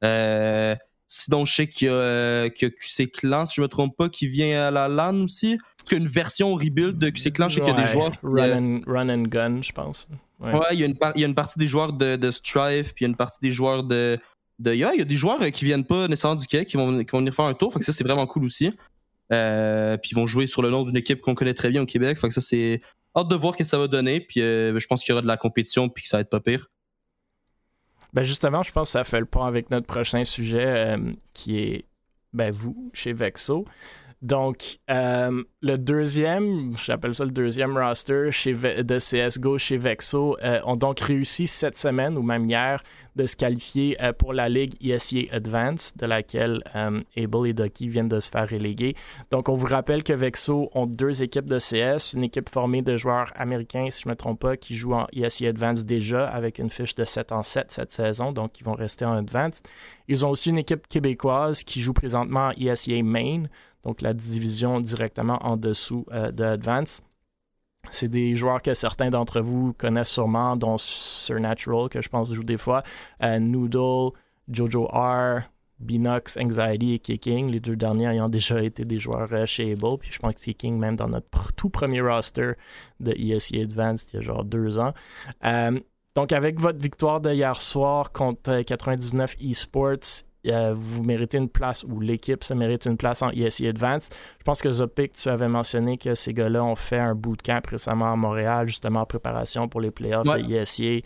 Euh, sinon, je sais qu'il y, a, qu'il y a QC Clan, si je me trompe pas, qui vient à la LAN aussi. Parce qu'il y a une version rebuild de QC Clan, je sais qu'il y a des joueurs. Run, and, run and gun, je pense. Ouais. Ouais, il y, a une il y a une partie des joueurs de, de Strife, puis il y a une partie des joueurs de. de yeah, il y a des joueurs euh, qui viennent pas nécessairement du Québec, qui vont, qui vont venir faire un tour. Fait que ça, c'est vraiment cool aussi. Euh, puis ils vont jouer sur le nom d'une équipe qu'on connaît très bien au Québec. Fait que ça, c'est hâte de voir ce que ça va donner. Puis euh, je pense qu'il y aura de la compétition, puis que ça va être pas pire. Ben justement, je pense que ça fait le pont avec notre prochain sujet euh, qui est ben, vous, chez Vexo. Donc, euh, le deuxième, j'appelle ça le deuxième roster chez de CSGO chez Vexo, euh, ont donc réussi cette semaine ou même hier de se qualifier euh, pour la Ligue ESEA Advance, de laquelle Able et Ducky viennent de se faire reléguer. Donc, on vous rappelle que Vexo ont deux équipes de CS, une équipe formée de joueurs américains, si je ne me trompe pas, qui jouent en ESEA Advance déjà avec une fiche de 7 en 7 cette saison, donc ils vont rester en Advance. Ils ont aussi une équipe québécoise qui joue présentement en ESEA Main, donc la division directement en dessous euh, de Advance. C'est des joueurs que certains d'entre vous connaissent sûrement, dont Surnatural, que je pense joue des fois, euh, Noodle, Jojo R, Binox, Anxiety et Kicking, les deux derniers ayant déjà été des joueurs euh, chez Able. Puis je pense que Kicking, même dans notre tout premier roster de ESE Advanced, il y a genre deux ans. Donc, avec votre victoire de hier soir contre euh, 99 Esports, euh, vous méritez une place, ou l'équipe se mérite une place en ESE Advanced. Je pense que Zopic, tu avais mentionné que ces gars-là ont fait un bootcamp récemment à Montréal, justement en préparation pour les playoffs Ouais. de ESEA.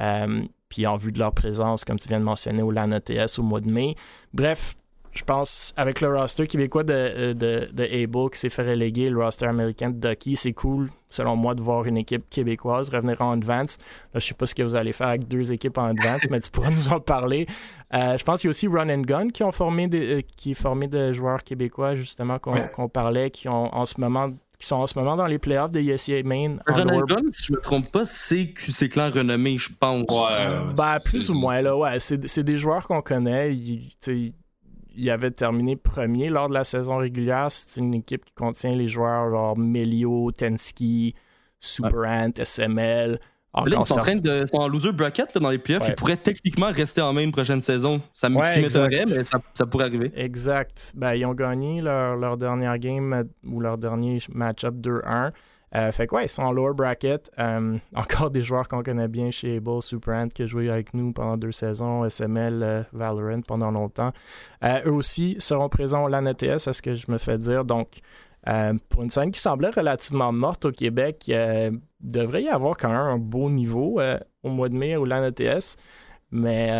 Euh, puis en vue de leur présence, comme tu viens de mentionner, au LAN ETS au mois de mai. Bref, je pense, avec le roster québécois de, euh, de, de Able qui s'est fait reléguer, le roster américain de Ducky, c'est cool, selon moi, de voir une équipe québécoise revenir en advance. Là, je sais pas ce que vous allez faire avec deux équipes en advance, mais tu pourras nous en parler. Euh, je pense qu'il y a aussi Run and Gun qui, ont formé des- euh, qui est formé de joueurs québécois, justement, qu'on Ouais. parlait, qui, ont en ce moment, qui sont en ce moment dans les playoffs de ESEA Main. en lower- Ronald si je me trompe pas, c'est QC Clan renommé, je pense. Ouais. Ben, plus ou moins, là, ouais. C'est c'est des joueurs qu'on connaît. Ils, ils avaient terminé premier lors de la saison régulière. C'est une équipe qui contient les joueurs genre Melio, Tensky, Super Ant, SML. Là, ils sont en train de. en loser bracket là, dans les playoffs. Ouais. Ils pourraient techniquement rester en main une prochaine saison. Ça me Ouais, m'étonnerait, exact. mais ça, ça pourrait arriver. Exact. Ben, ils ont gagné leur, leur dernière game euh, ou leur dernier match-up 2-1. Euh, fait que ouais, ils sont en lower bracket. Euh, encore des joueurs qu'on connaît bien chez Able, Superant qui a joué avec nous pendant deux saisons, SML, euh, Valorant pendant longtemps. Eux aussi seront présents au LAN ETS, à ce que je me fais dire. Donc, pour une scène qui semblait relativement morte au Québec, euh, devrait y avoir quand même un beau niveau au mois de mai au LAN ETS. Mais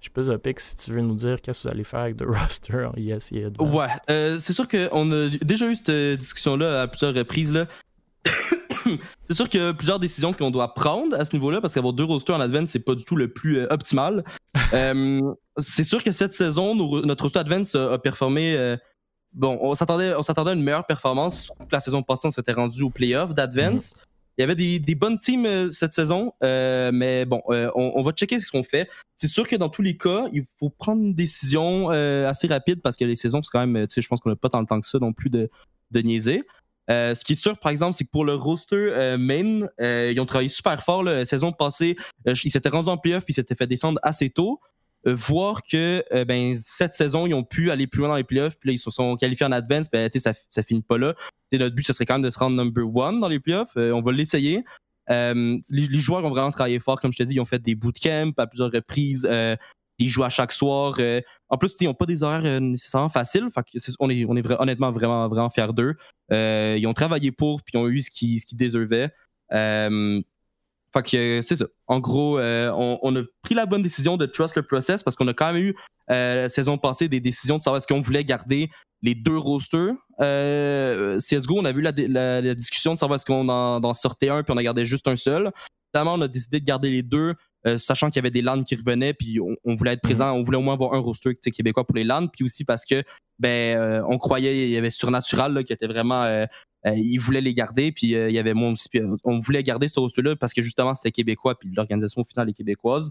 je sais pas, Zopic, si tu veux nous dire qu'est-ce que vous allez faire avec le roster en ES et Advanced. Ouais, euh, c'est sûr qu'on a déjà eu cette discussion-là à plusieurs reprises. c'est sûr qu'il y a plusieurs décisions qu'on doit prendre à ce niveau-là, parce qu'avoir deux rosters en Advance, c'est pas du tout le plus euh, optimal. Euh, c'est sûr que cette saison, notre roster Advance a, a performé. euh, bon, on s'attendait, on s'attendait à une meilleure performance. La saison passée, on s'était rendu au playoff d'Advance. Il y avait des, des bonnes teams euh, cette saison, euh, mais bon, euh, on, on va checker ce qu'on fait. C'est sûr que dans tous les cas, il faut prendre une décision assez rapide parce que les saisons, c'est quand même, tu sais, je pense qu'on n'a pas tant de temps que ça non plus de, de niaiser. Euh, ce qui est sûr, par exemple, c'est que pour le roster euh, main, euh, ils ont travaillé super fort. La saison passée, euh, ils s'étaient rendus en playoff puis ils s'étaient fait descendre assez tôt. Euh, voir que ben, cette saison, ils ont pu aller plus loin dans les playoffs, puis là, ils se sont qualifiés en advance, ben, ça, ça finit pas là. Tu sais, notre but, ce serait quand même de se rendre number one dans les playoffs. On va l'essayer. Les, les joueurs ont vraiment travaillé fort, comme je te dis, ils ont fait des bootcamps à plusieurs reprises. Ils jouent à chaque soir. Euh, en plus, ils n'ont pas des horaires euh, nécessairement faciles. On est, honnêtement vraiment, vraiment fiers d'eux. Euh, ils ont travaillé pour, puis ils ont eu ce qu'ils deservaient. Euh, fait que c'est ça. En gros, on, a pris la bonne décision de trust le process parce qu'on a quand même eu la saison passée des décisions de savoir est-ce qu'on voulait garder les deux rosters. CSGO, on a vu la, discussion de savoir est-ce qu'on en, en sortait un puis on en gardait juste un seul. Finalement, on a décidé de garder les deux, euh, sachant qu'il y avait des LAN qui revenaient, puis on, on voulait être présent, on voulait au moins avoir un roster québécois pour les LAN, puis aussi parce que ben euh, on croyait il y avait Surnatural là, qui était vraiment euh, ils voulaient les garder, puis il y avait moi aussi, puis, on voulait garder ce roster-là parce que justement c'était québécois, puis l'organisation au final est québécoise.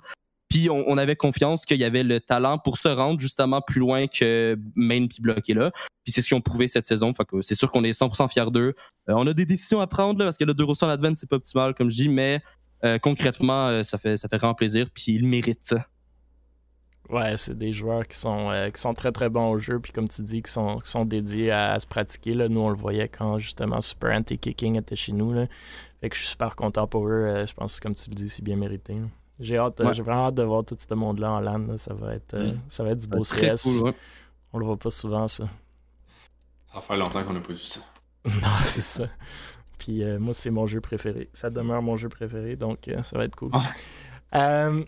Puis on, on avait confiance qu'il y avait le talent pour se rendre justement plus loin que Maine puis bloqué là. Puis c'est ce qu'ils ont prouvé cette saison. Fait que c'est sûr qu'on est 100% fiers d'eux. Euh, on a des décisions à prendre là, parce que le 2 rosters en Advent, c'est pas optimal comme je dis, mais euh, concrètement, euh, ça, fait, ça fait vraiment plaisir. Puis ils méritent. Ouais, c'est des joueurs qui sont, euh, qui sont très très bons au jeu, puis comme tu dis, qui sont, qui sont dédiés à, à se pratiquer. Là. Nous, on le voyait quand justement Super Anti-Kicking était chez nous. Là. Fait que je suis super content pour eux. Euh, je pense que, comme tu le dis, c'est bien mérité. là. J'ai hâte, Ouais. j'ai vraiment hâte de voir tout ce monde-là en LAN. là. Ça, va être, Mm. ça va être du beau Très CS. cool, ouais. On le voit pas souvent, ça. Ça fait longtemps qu'on n'a pas vu ça. non, c'est ça. Puis euh, moi, c'est mon jeu préféré. Ça demeure mon jeu préféré, donc euh, ça va être cool. Euh,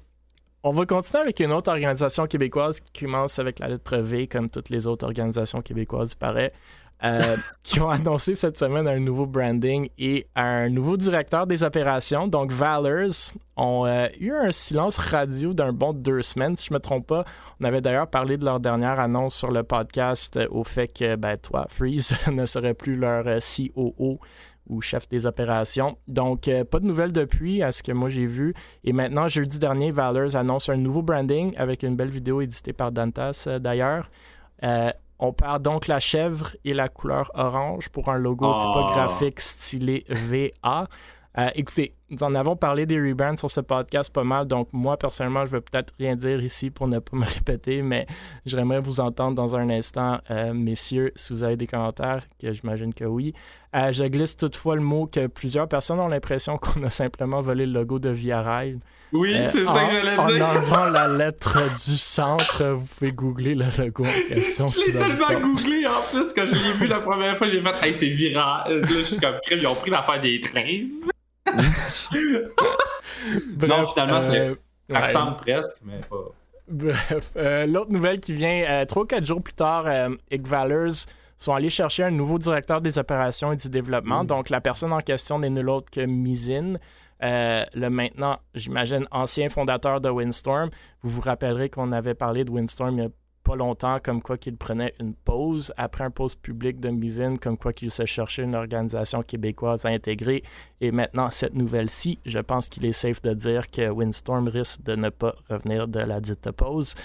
on va continuer avec une autre organisation québécoise qui commence avec la lettre V, comme toutes les autres organisations québécoises, il paraît, qui ont annoncé cette semaine un nouveau branding et un nouveau directeur des opérations. Donc, Valors ont eu un silence radio d'un bon deux semaines, si je me trompe pas. On avait d'ailleurs parlé de leur dernière annonce sur le podcast au fait que, ben, toi, Freeze ne serait plus leur COO ou chef des opérations. Donc, euh, pas de nouvelles depuis, à ce que moi j'ai vu. Et maintenant, jeudi dernier, Valors annonce un nouveau branding avec une belle vidéo éditée par Dantas euh, d'ailleurs. Euh, on perd donc la chèvre et la couleur orange pour un logo Oh. typographique stylé VA. Écoutez, nous en avons parlé des rebrands sur ce podcast pas mal, donc moi personnellement, je vais peut-être rien dire ici pour ne pas me répéter, mais j'aimerais vous entendre dans un instant, euh, messieurs, si vous avez des commentaires, que j'imagine que oui. Euh, je glisse toutefois le mot que plusieurs personnes ont l'impression qu'on a simplement volé le logo de Via Rail. Oui, Euh, c'est en- ça que j'allais En dire. enlevant la lettre du centre, vous pouvez googler le logo en question. Je l'ai tellement googlé en plus quand je l'ai vu la première fois, j'ai fait Hey, c'est viral. Là, je suis comme crème, ils ont pris l'affaire des 13. Bref, non, finalement, euh, ça ouais. ressemble presque, mais pas. Bref, euh, l'autre nouvelle qui vient euh, trois ou quatre jours plus tard, euh, Ig Valors sont allés chercher un nouveau directeur des opérations et du développement. Mm. Donc, la personne en question n'est nul autre que Mizin, euh, le maintenant, j'imagine, ancien fondateur de Windstorm. Vous vous rappellerez qu'on avait parlé de Windstorm il y a longtemps, comme quoi qu'il prenait une pause après un pause public de Mizin, comme quoi qu'il se cherchait une organisation québécoise à intégrer. Et maintenant, cette nouvelle-ci, je pense qu'il est safe de dire que Windstorm risque de ne pas revenir de la dite pause.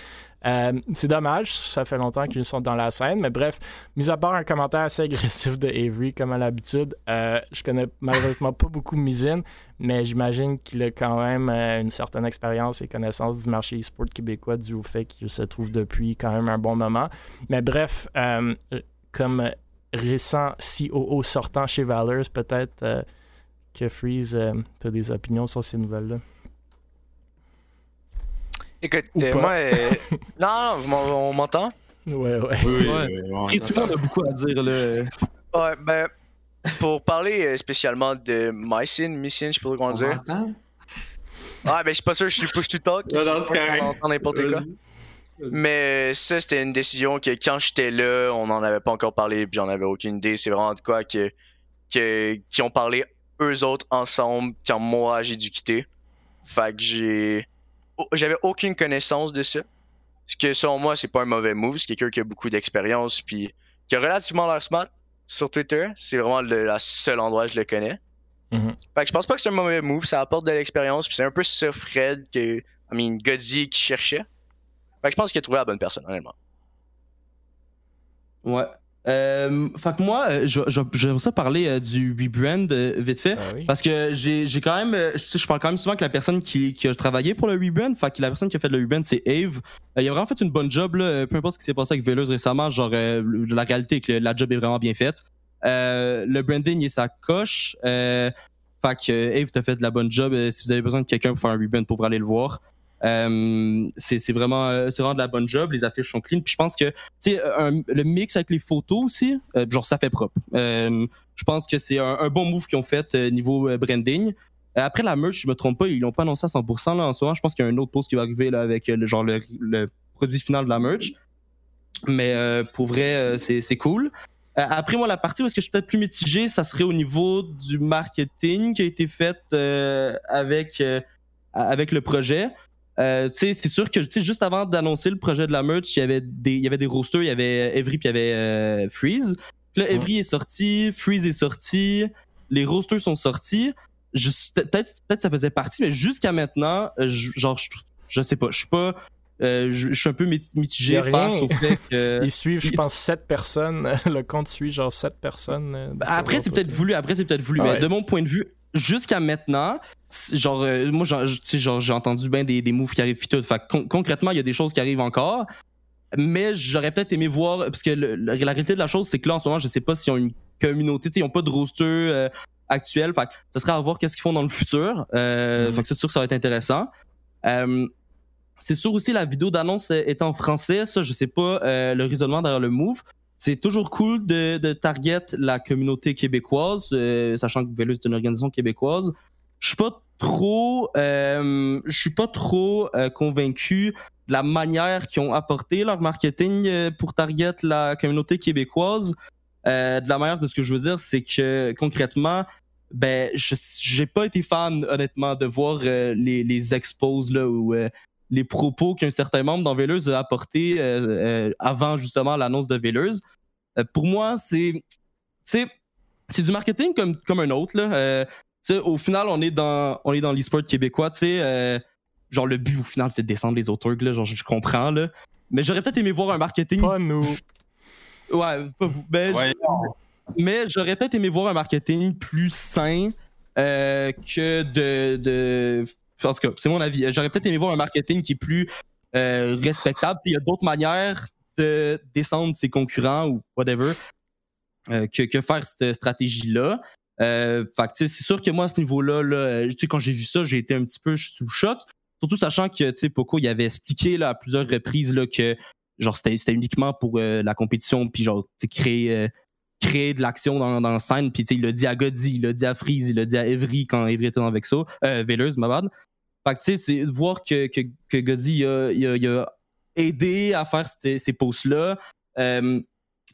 Euh, c'est dommage, ça fait longtemps qu'ils sont dans la scène, mais bref, mis à part un commentaire assez agressif de Avery, comme à l'habitude, euh, je connais malheureusement pas beaucoup Mizine, mais j'imagine qu'il a quand même euh, une certaine expérience et connaissance du marché e-sport québécois dû au fait qu'il se trouve depuis quand même un bon moment. Mais bref, euh, comme récent COO sortant chez Valors, peut-être que Freeze, tu as des opinions sur ces nouvelles-là? Écoute, Ou euh, pas. moi. euh, non, non, vous m'en- on m'entend? Ouais, ouais. Oui, Ouais. Et tout le monde a beaucoup à dire, là. Ouais, ben. Pour parler euh, spécialement de Mycin, Mycin, je sais pas trop comment On dire. m'entend? Ah, ben, je suis pas sûr, je suis push to talk. Non, non, c'est On entend n'importe quoi. Mais euh, ça, c'était une décision que quand j'étais là, on n'en avait pas encore parlé, puis j'en avais aucune idée. C'est vraiment de quoi que, que, qui ont parlé eux autres ensemble quand moi j'ai dû quitter. Fait que j'ai. J'avais aucune connaissance de ça. Ce que selon moi, c'est pas un mauvais move. C'est quelqu'un qui a beaucoup d'expérience, puis qui a relativement l'air smart sur Twitter. C'est vraiment le la seul endroit où je le connais. Mhm. Fait que je pense pas que c'est un mauvais move. Ça apporte de l'expérience, puis c'est un peu ça Fred que. I mean, Godzi qui cherchait. Fait que je pense qu'il a trouvé la bonne personne, honnêtement. Ouais. Euh, fait que moi, euh, j'aimerais ça parler euh, du rebrand euh, vite fait. Ah oui. Parce que j'ai j'ai quand même. Je je parle quand même souvent que la personne qui, qui a travaillé pour le rebrand, fait que la personne qui a fait le rebrand, c'est Ave. Il a vraiment fait une bonne job, là, peu importe ce qui s'est passé avec Veloz récemment, genre, euh, la réalité, que la job est vraiment bien faite. Euh, le branding est sa coche. Euh, fait que Ave, t'as fait de la bonne job. Si vous avez besoin de quelqu'un pour faire un rebrand, pour aller le voir. Euh, c'est vraiment, euh, vraiment de la bonne job. Les affiches sont clean. Puis je pense que, le mix avec les photos aussi, euh, genre, ça fait propre. Je pense que c'est un, bon move qu'ils ont fait niveau branding. Après la merch, je me trompe pas, ils l'ont pas annoncé à 100% là, en ce moment. Je pense qu'il y a un autre post qui va arriver là, avec le, genre le, produit final de la merch. Mais pour vrai, c'est cool. Après, moi, la partie où est-ce que je suis peut-être plus mitigé, ça serait au niveau du marketing qui a été fait avec, avec le projet. Euh, c'est sûr que juste avant d'annoncer le projet de la merch, il y avait des, il y avait des rosters, il y avait Evry puis il y avait euh, Freeze. Puis là, Evry est sorti, Freeze est sorti, les rosters sont sortis. Peut-être peut-être ça faisait partie, mais jusqu'à maintenant, euh, je- genre, je, sais pas. Je suis pas. euh, je je suis un peu miti- mitigé Y a rien. face au fait que. Ils suivent, je pense, 7 personnes. Le compte suit genre 7 personnes. Bah, Après, c'est peut-être voulu. Après, c'est peut-être voulu. Ah mais ouais. de mon point de vue, jusqu'à maintenant, genre, euh, moi, j'ai entendu bien des, des moves qui arrivent tout. Fait con- concrètement, il y a des choses qui arrivent encore. Mais j'aurais peut-être aimé voir. Parce que le- la, la réalité de la chose, c'est que là, en ce moment, je sais pas s'ils ont une communauté. Ils ont pas de roster euh, actuel. Fait ce serait à voir qu'est-ce qu'ils font dans le futur. Euh, Mhm. C'est sûr que ça va être intéressant. Euh, c'est sûr aussi la vidéo d'annonce est en français. Ça, je sais pas euh, le raisonnement derrière le move. C'est toujours cool de, de target la communauté québécoise, euh, sachant que Velus est une organisation québécoise. Je suis pas trop, euh, je suis pas trop euh, convaincu de la manière qu'ils ont apporté leur marketing euh, pour target la communauté québécoise. Euh, de la manière de ce que je veux dire, c'est que concrètement, ben, je j'ai pas été fan honnêtement de voir les, expos là ou les propos qu'un certain membre dans Veleuse a apporté avant justement l'annonce de Veleuse. Euh, pour moi, c'est c'est du marketing comme, comme un autre. Là. Sais, au final, on est dans, on est dans l'e-sport québécois. tu sais, euh, genre, le but au final, c'est de descendre les autres. Là, genre, je, je comprends. Là. Mais j'aurais peut-être aimé voir un marketing. Pas nous. Ouais, pas vous. Ben, Ouais, mais j'aurais peut-être aimé voir un marketing plus sain euh, que de, de. En tout cas, c'est mon avis. J'aurais peut-être aimé voir un marketing qui est plus euh, respectable. Il y a d'autres manières de descendre ses concurrents ou whatever euh, que, que faire cette stratégie-là. Euh, c'est sûr que moi, à ce niveau-là, là, euh, quand j'ai vu ça, j'ai été un petit peu sous le choc. Surtout sachant que Poco il avait expliqué là, à plusieurs reprises là, que c'était uniquement pour euh, la compétition, puis genre créer, euh, de l'action dans, dans la scène. Puis il l'a dit à Godzi, il l'a dit à Freeze, il l'a dit à Evry quand Evry était dans Vexo, euh, Veleuse, ma bad. Fait que tu sais, voir que, que, que Godzi il a, il a- il a aidé à faire ces, ces posts-là. euh,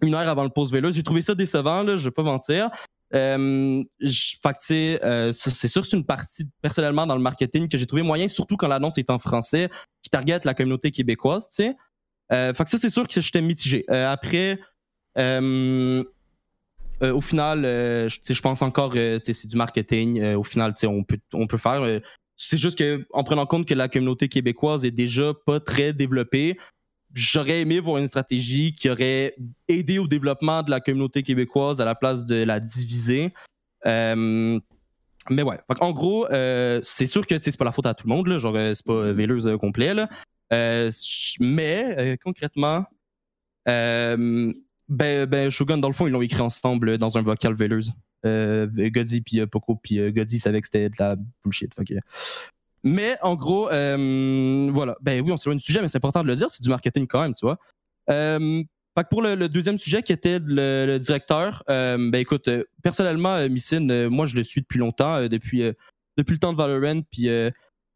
une heure avant le post Veleuse. J'ai trouvé ça décevant, là, je vais pas mentir. Euh, que, euh, c'est sûr que c'est une partie, personnellement, dans le marketing que j'ai trouvé moyen, surtout quand l'annonce est en français, qui target la communauté québécoise, tu sais. Euh, que ça, c'est sûr que j'étais mitigé. Euh, après, euh, au final, je pense encore sais, c'est du marketing. Au final, on peut, on peut faire. c'est juste que en prenant compte que la communauté québécoise est déjà pas très développée, j'aurais aimé voir une stratégie qui aurait aidé au développement de la communauté québécoise à la place de la diviser. Euh, mais ouais, en gros, euh, c'est sûr que c'est pas la faute à tout le monde, genre euh, c'est pas Véleuse complet. Là. Mais concrètement, ben, ben, Shogun, dans le fond, ils l'ont écrit ensemble dans un vocal Véleuse. Godzi puis Poco, puis Godzi savait que c'était de la bullshit. Mais en gros, euh, voilà. Ben oui, on s'éloigne du sujet, mais c'est important de le dire, c'est du marketing quand même, tu vois. Euh, fait que pour le, deuxième sujet qui était le, directeur, euh, ben écoute, personnellement, Missine, moi je le suis depuis longtemps, depuis, depuis le temps de Valorant, puis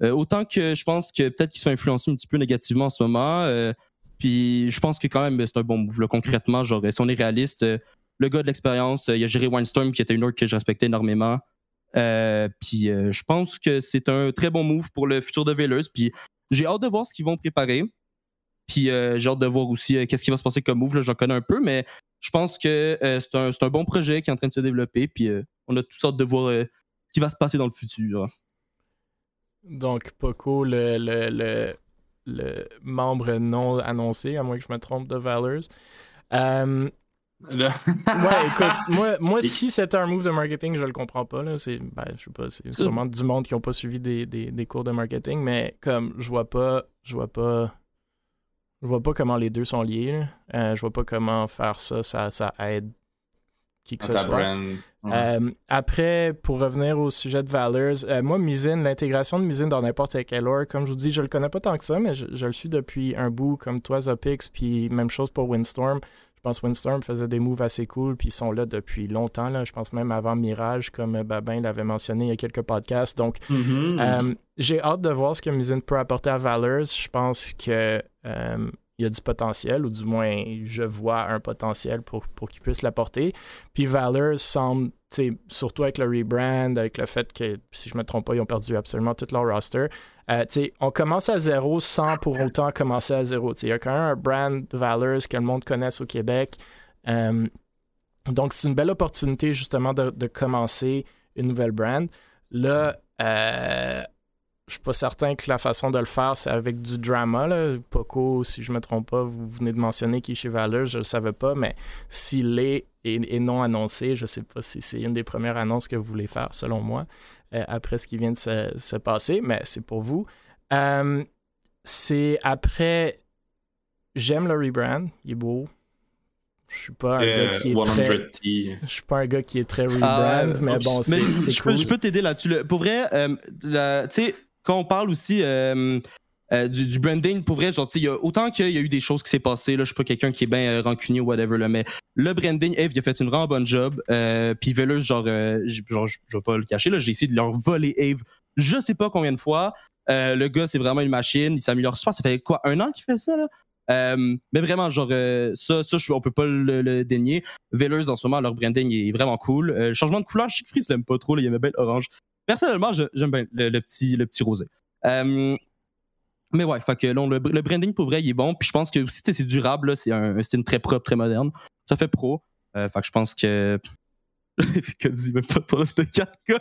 autant que je pense que peut-être qu'ils sont influencés un petit peu négativement en ce moment, puis je pense que quand même c'est un bon move. là. concrètement, genre, si on est réaliste, le gars de l'expérience, il a géré Windstorm qui était une orgue que je respectais énormément. Euh, puis euh, je pense que c'est un très bon move pour le futur de Veilers. Puis j'ai hâte de voir ce qu'ils vont préparer. Puis euh, j'ai hâte de voir aussi qu'est-ce qui va se passer comme move. J'en connais un peu, mais je pense que c'est un, un bon projet qui est en train de se développer. Puis on a tous hâte de voir ce qui va se passer dans le futur. Donc, Poco, le, le, le, le membre non annoncé, à moins que je me trompe, de Valors. Ouais, écoute, moi, moi Et- si c'était un move de marketing, je le comprends pas. Là. C'est, ben, je sais pas, c'est sûrement du monde qui n'ont pas suivi des, des, des cours de marketing, mais comme je vois pas, je vois pas, je vois pas comment les deux sont liés. Euh, je vois pas comment faire ça, ça, ça aide qui que ce soit. Euh, après, pour revenir au sujet de Valors, euh, moi, Mizin, l'intégration de Mizin dans n'importe quel lore, comme je vous dis, je le connais pas tant que ça, mais je, je le suis depuis un bout, comme toi, Zopix, puis même chose pour Windstorm. Je pense que Windstorm faisait des moves assez cool, puis ils sont là depuis longtemps, là. je pense même avant Mirage, comme euh, Babin l'avait mentionné il y a quelques podcasts. Donc, Mhm. euh, j'ai hâte de voir ce que Mizin peut apporter à Valors. Je pense que euh, il y a du potentiel, ou du moins, je vois un potentiel pour, pour qu'il puisse l'apporter. Puis Valors semble, tu sais, surtout avec le rebrand, avec le fait que, si je me trompe pas, ils ont perdu absolument tout leur roster. Euh, on commence à zéro sans pour autant commencer à zéro. Il y a quand même un brand Valors que le monde connaisse au Québec. Euh, donc, c'est une belle opportunité justement de, commencer une nouvelle brand. Là, euh, je suis pas certain que la façon de le faire, c'est avec du drama. Là. Poco, si je me trompe pas, vous venez de mentionner qu'il est chez Valeur, je le savais pas, mais s'il est et, non annoncé, je sais pas si c'est une des premières annonces que vous voulez faire, selon moi, après ce qui vient de se, passer, mais c'est pour vous. Euh, c'est après. J'aime le rebrand, il est beau. Je suis pas un gars qui est très. Je suis pas un gars qui est très ah, rebrand, mais bon, c'est cool. je peux t'aider là-dessus. Pour vrai, tu sais, quand on parle aussi euh, euh, du, branding, pour vrai, genre, il y a autant qu'il y a eu des choses qui s'est passé, là, je suis pas quelqu'un qui est bien euh, rancunier ou whatever, là, mais le branding, Eve, il a fait une vraiment bonne job. puis Velus, genre, genre je vais pas le cacher, là, j'ai essayé de leur voler Eve je sais pas combien de fois. le gars, c'est vraiment une machine, il s'améliore super. Ça fait quoi, un an qu'il fait ça, là? mais vraiment, genre, ça, ça on peut pas le, dénier. Velers, en ce moment, leur branding est vraiment cool. le changement de couleur, Chic Freeze l'aime pas trop, là, il aimait bien orange. Personnellement, j'aime bien le, petit, le petit rosé. Euh, mais ouais, fait que le, branding pour vrai, il est bon. Puis je pense que aussi, c'est durable. C'est un, style très propre, très moderne. Ça fait pro. Euh, fait que je pense que. Gozi, même pas ton de 4K.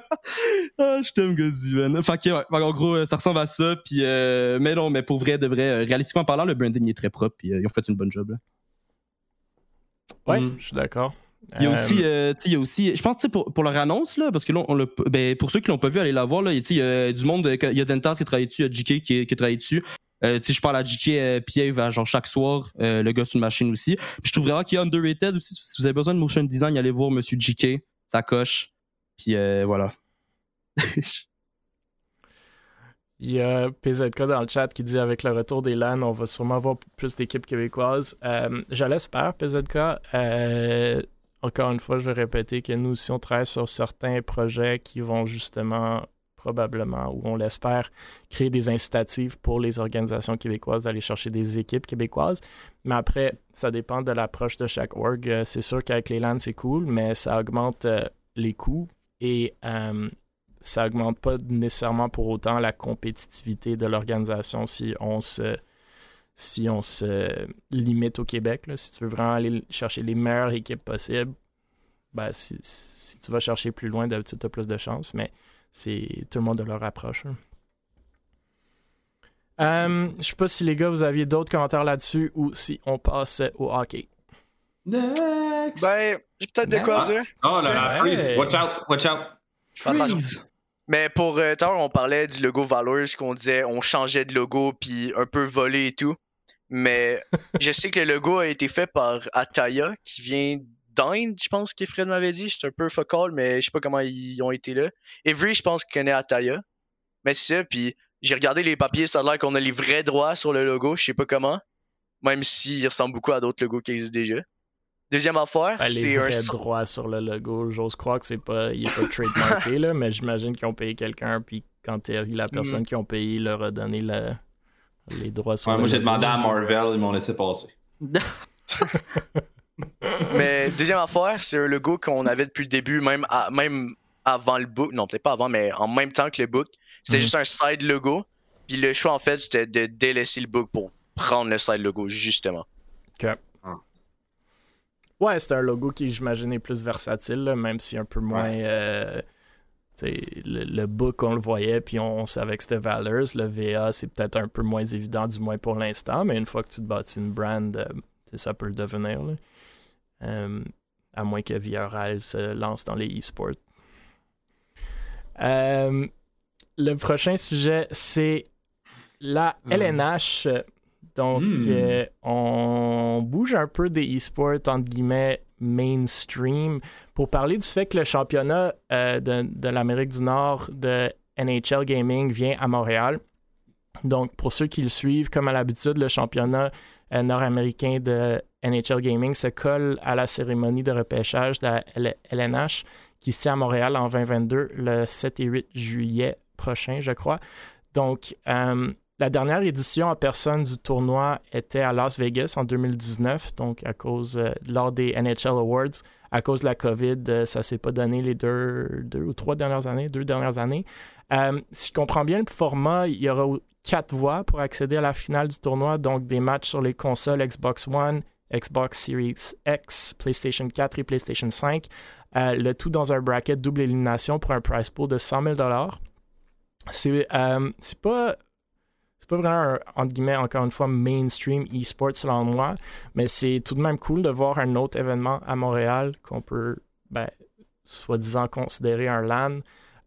ah, je t'aime, Gozi, man. Fait que, ouais, en gros, ça ressemble à ça. Puis, euh, mais non, mais pour vrai, de vrai, réalistiquement parlant, le branding est très propre. Puis, ils ont fait une bonne job. Là. Ouais, mm. je suis d'accord. Il y a aussi, euh, euh il y a aussi, je pense, pour, pour leur annonce, là, parce que là, on ben, pour ceux qui l'ont pas vu, allez la voir, là, il y a du monde, il y a Dentas qui travaille dessus, il y a JK qui, qui travaille dessus. Euh, je parle à JK euh, Pierre genre chaque soir, euh, le gars sur une machine aussi. Puis je trouve vraiment qu'il est underrated aussi. Si vous avez besoin de motion design, allez voir Monsieur JK, ça coche. Puis voilà. Il y a PZK dans le chat qui dit avec le retour des LAN, on va sûrement avoir plus d'équipes québécoises. Euh, je l'espère, PZK. Euh, encore une fois, je vais répéter que nous aussi, on travaille sur certains projets qui vont justement, probablement, ou on l'espère, créer des incitatives pour les organisations québécoises d'aller chercher des équipes québécoises. Mais après, ça dépend de l'approche de chaque org. Euh, c'est sûr qu'avec les LAN, c'est cool, mais ça augmente euh, les coûts et euh, ça augmente pas nécessairement pour autant la compétitivité de l'organisation si on se si on se limite au Québec. si tu veux vraiment aller chercher les meilleures équipes possibles, ben, si, tu vas chercher plus loin, d'habitude, tu as plus de chance, mais c'est tout le monde de leur approche. Hein. Euh, je sais pas si les gars, vous aviez d'autres commentaires là-dessus ou si on passait au hockey. Next! Ben, j'ai peut-être de quoi dire. Oh là là, freeze! Watch out! Watch out! Freeze! Mais pour euh, on parlait du logo Valors, qu'on disait on changeait de logo puis un peu volé et tout. Mais je sais que le logo a été fait par Ataya, qui vient d'Inde, je pense que Fred m'avait dit. C'est un peu focal, mais je sais pas comment ils ont été là. Every, je pense qu'il connaît Ataya. Mais c'est ça, puis j'ai regardé les papiers, ça a l'air qu'on a les vrais droits sur le logo, je sais pas comment. Même s'il ressemble beaucoup à d'autres logos qui existent déjà. Deuxième affaire, c'est un droit sur le logo. J'ose croire que c'est pas, il est pas trademarké là, mais j'imagine qu'ils ont payé quelqu'un puis qu'en théorie la personne mm. qui ont payé leur a donné les droits le logo. Moi j'ai demandé à Marvel, ils m'ont laissé passer. mais deuxième affaire, c'est un logo qu'on avait depuis le début, même, même avant le book. Non, peut-être pas avant, mais en même temps que le book. C'était mm-hmm. juste un side logo. Puis le choix en fait, c'était de délaisser le book pour prendre le side logo, justement. Ok. Ouais, c'est un logo qui, j'imagine, est plus versatile, même si un peu moins. Euh, le, le, book, on le voyait, puis on, savait que c'était Valors. Le VA, c'est peut-être un peu moins évident, du moins pour l'instant, mais une fois que tu te bâtis une brand, euh, ça peut le devenir. Euh, à moins que VRL se lance dans les e-sports. le prochain sujet, c'est la LNH donc, hmm. euh, on bouge un peu des e-sports, entre guillemets, mainstream, pour parler du fait que le championnat euh, de, l'Amérique du Nord de NHL Gaming vient à Montréal. Donc, pour ceux qui le suivent, comme à l'habitude, le championnat euh, nord-américain de NHL Gaming se colle à la cérémonie de repêchage de la LNH qui se tient à Montréal en 2022, le 7 et 8 juillet prochain, je crois. Donc, la dernière édition en personne du tournoi était à Las Vegas en 2019, donc à cause euh, lors des NHL Awards, à cause de la COVID, euh, ça s'est pas donné les deux, deux, ou trois dernières années, deux dernières années. Euh, si je comprends bien le format, il y aura quatre voies pour accéder à la finale du tournoi, donc des matchs sur les consoles Xbox One, Xbox Series X, PlayStation 4 et PlayStation 5, le tout dans un bracket double élimination pour un prize pool de 100 000 c'est euh, pas c'est pas vraiment un, entre guillemets encore une fois mainstream e-sport selon moi, mais c'est tout de même cool de voir un autre événement à Montréal qu'on peut ben, soi-disant considérer un LAN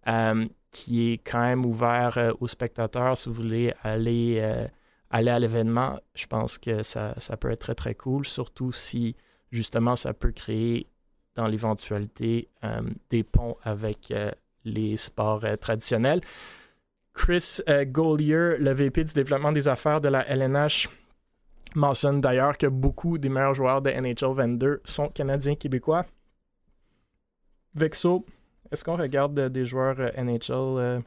euh, qui est quand même ouvert euh, aux spectateurs si vous voulez aller aller à l'événement, je pense que ça, ça, peut être très très cool, surtout si justement ça peut créer dans l'éventualité des ponts avec les sports traditionnels. Chris euh, Golier, le VP du développement des affaires de la LNH, mentionne d'ailleurs que beaucoup des meilleurs joueurs de NHL 22 sont canadiens québécois. Vexo, est-ce qu'on regarde des joueurs euh, NHL euh,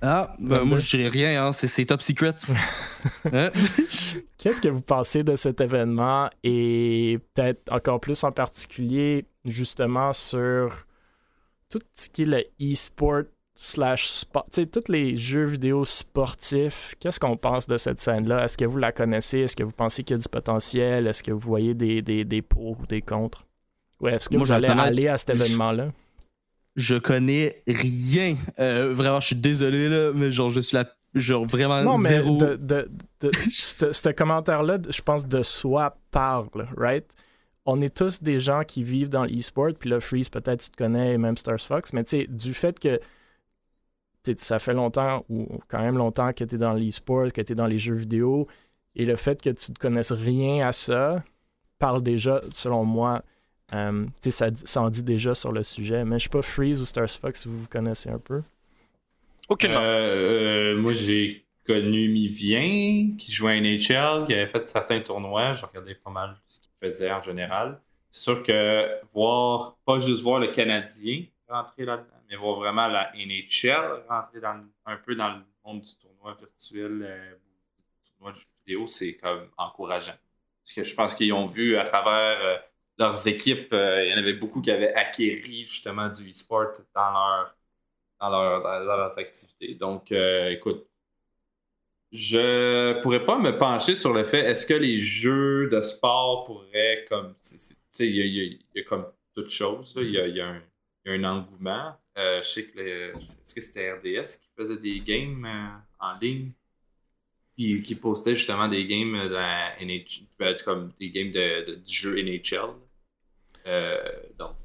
Ah, ben, moi je dirais rien, hein, c'est top secret. Hein? Qu'est-ce que vous pensez de cet événement et peut-être encore plus en particulier justement sur tout ce qui est le e-sport slash sport, tu sais, tous les jeux vidéo sportifs, qu'est-ce qu'on pense de cette scène-là? Est-ce que vous la connaissez? Est-ce que vous pensez qu'il y a du potentiel? Est-ce que vous voyez des, des, des pour ou des contre? Ouais, est-ce que vous allez aller à cet événement-là? Je connais rien. Euh, vraiment, je suis désolé, là, mais genre, je suis là, genre vraiment non, mais zéro. De, de, de, ce commentaire-là, je pense, de soi parle, right? on est tous des gens qui vivent dans l'e-sport, puis là, Freeze, peut-être tu te connais, même Stars Fox, mais tu sais, du fait que ça fait longtemps, ou quand même longtemps que tu es dans l'e-sport, que tu es dans les jeux vidéo, et le fait que tu ne connaisses rien à ça parle déjà, selon moi, euh, ça, ça en dit déjà sur le sujet. Mais je sais pas, Freeze ou Stars Fox, si vous vous connaissez un peu. Aucunement. Euh, euh, moi, j'ai connu Mivien, qui jouait à NHL, qui avait fait certains tournois. Je regardais pas mal ce qu'il faisait en général. C'est sûr que voir, pas juste voir le Canadien rentrer là-dedans, mais voir vraiment la NHL rentrer un peu dans le monde du tournoi virtuel, euh, du tournoi de jeux vidéo, c'est comme encourageant. Parce que je pense qu'ils ont vu à travers euh, leurs équipes, euh, il y en avait beaucoup qui avaient acquéri justement du e-sport dans, leur, dans, leur, leurs activités. Donc, écoute, je pourrais pas me pencher sur le fait est-ce que les jeux de sport pourraient comme tu sais il y, a comme toute chose il y, y, a un engouement euh, je sais que est-ce que c'était RDS qui faisait des games euh, en ligne? Qui, qui postait justement des games de la NHL, ben, comme des games de, du jeu NHL. Euh, donc,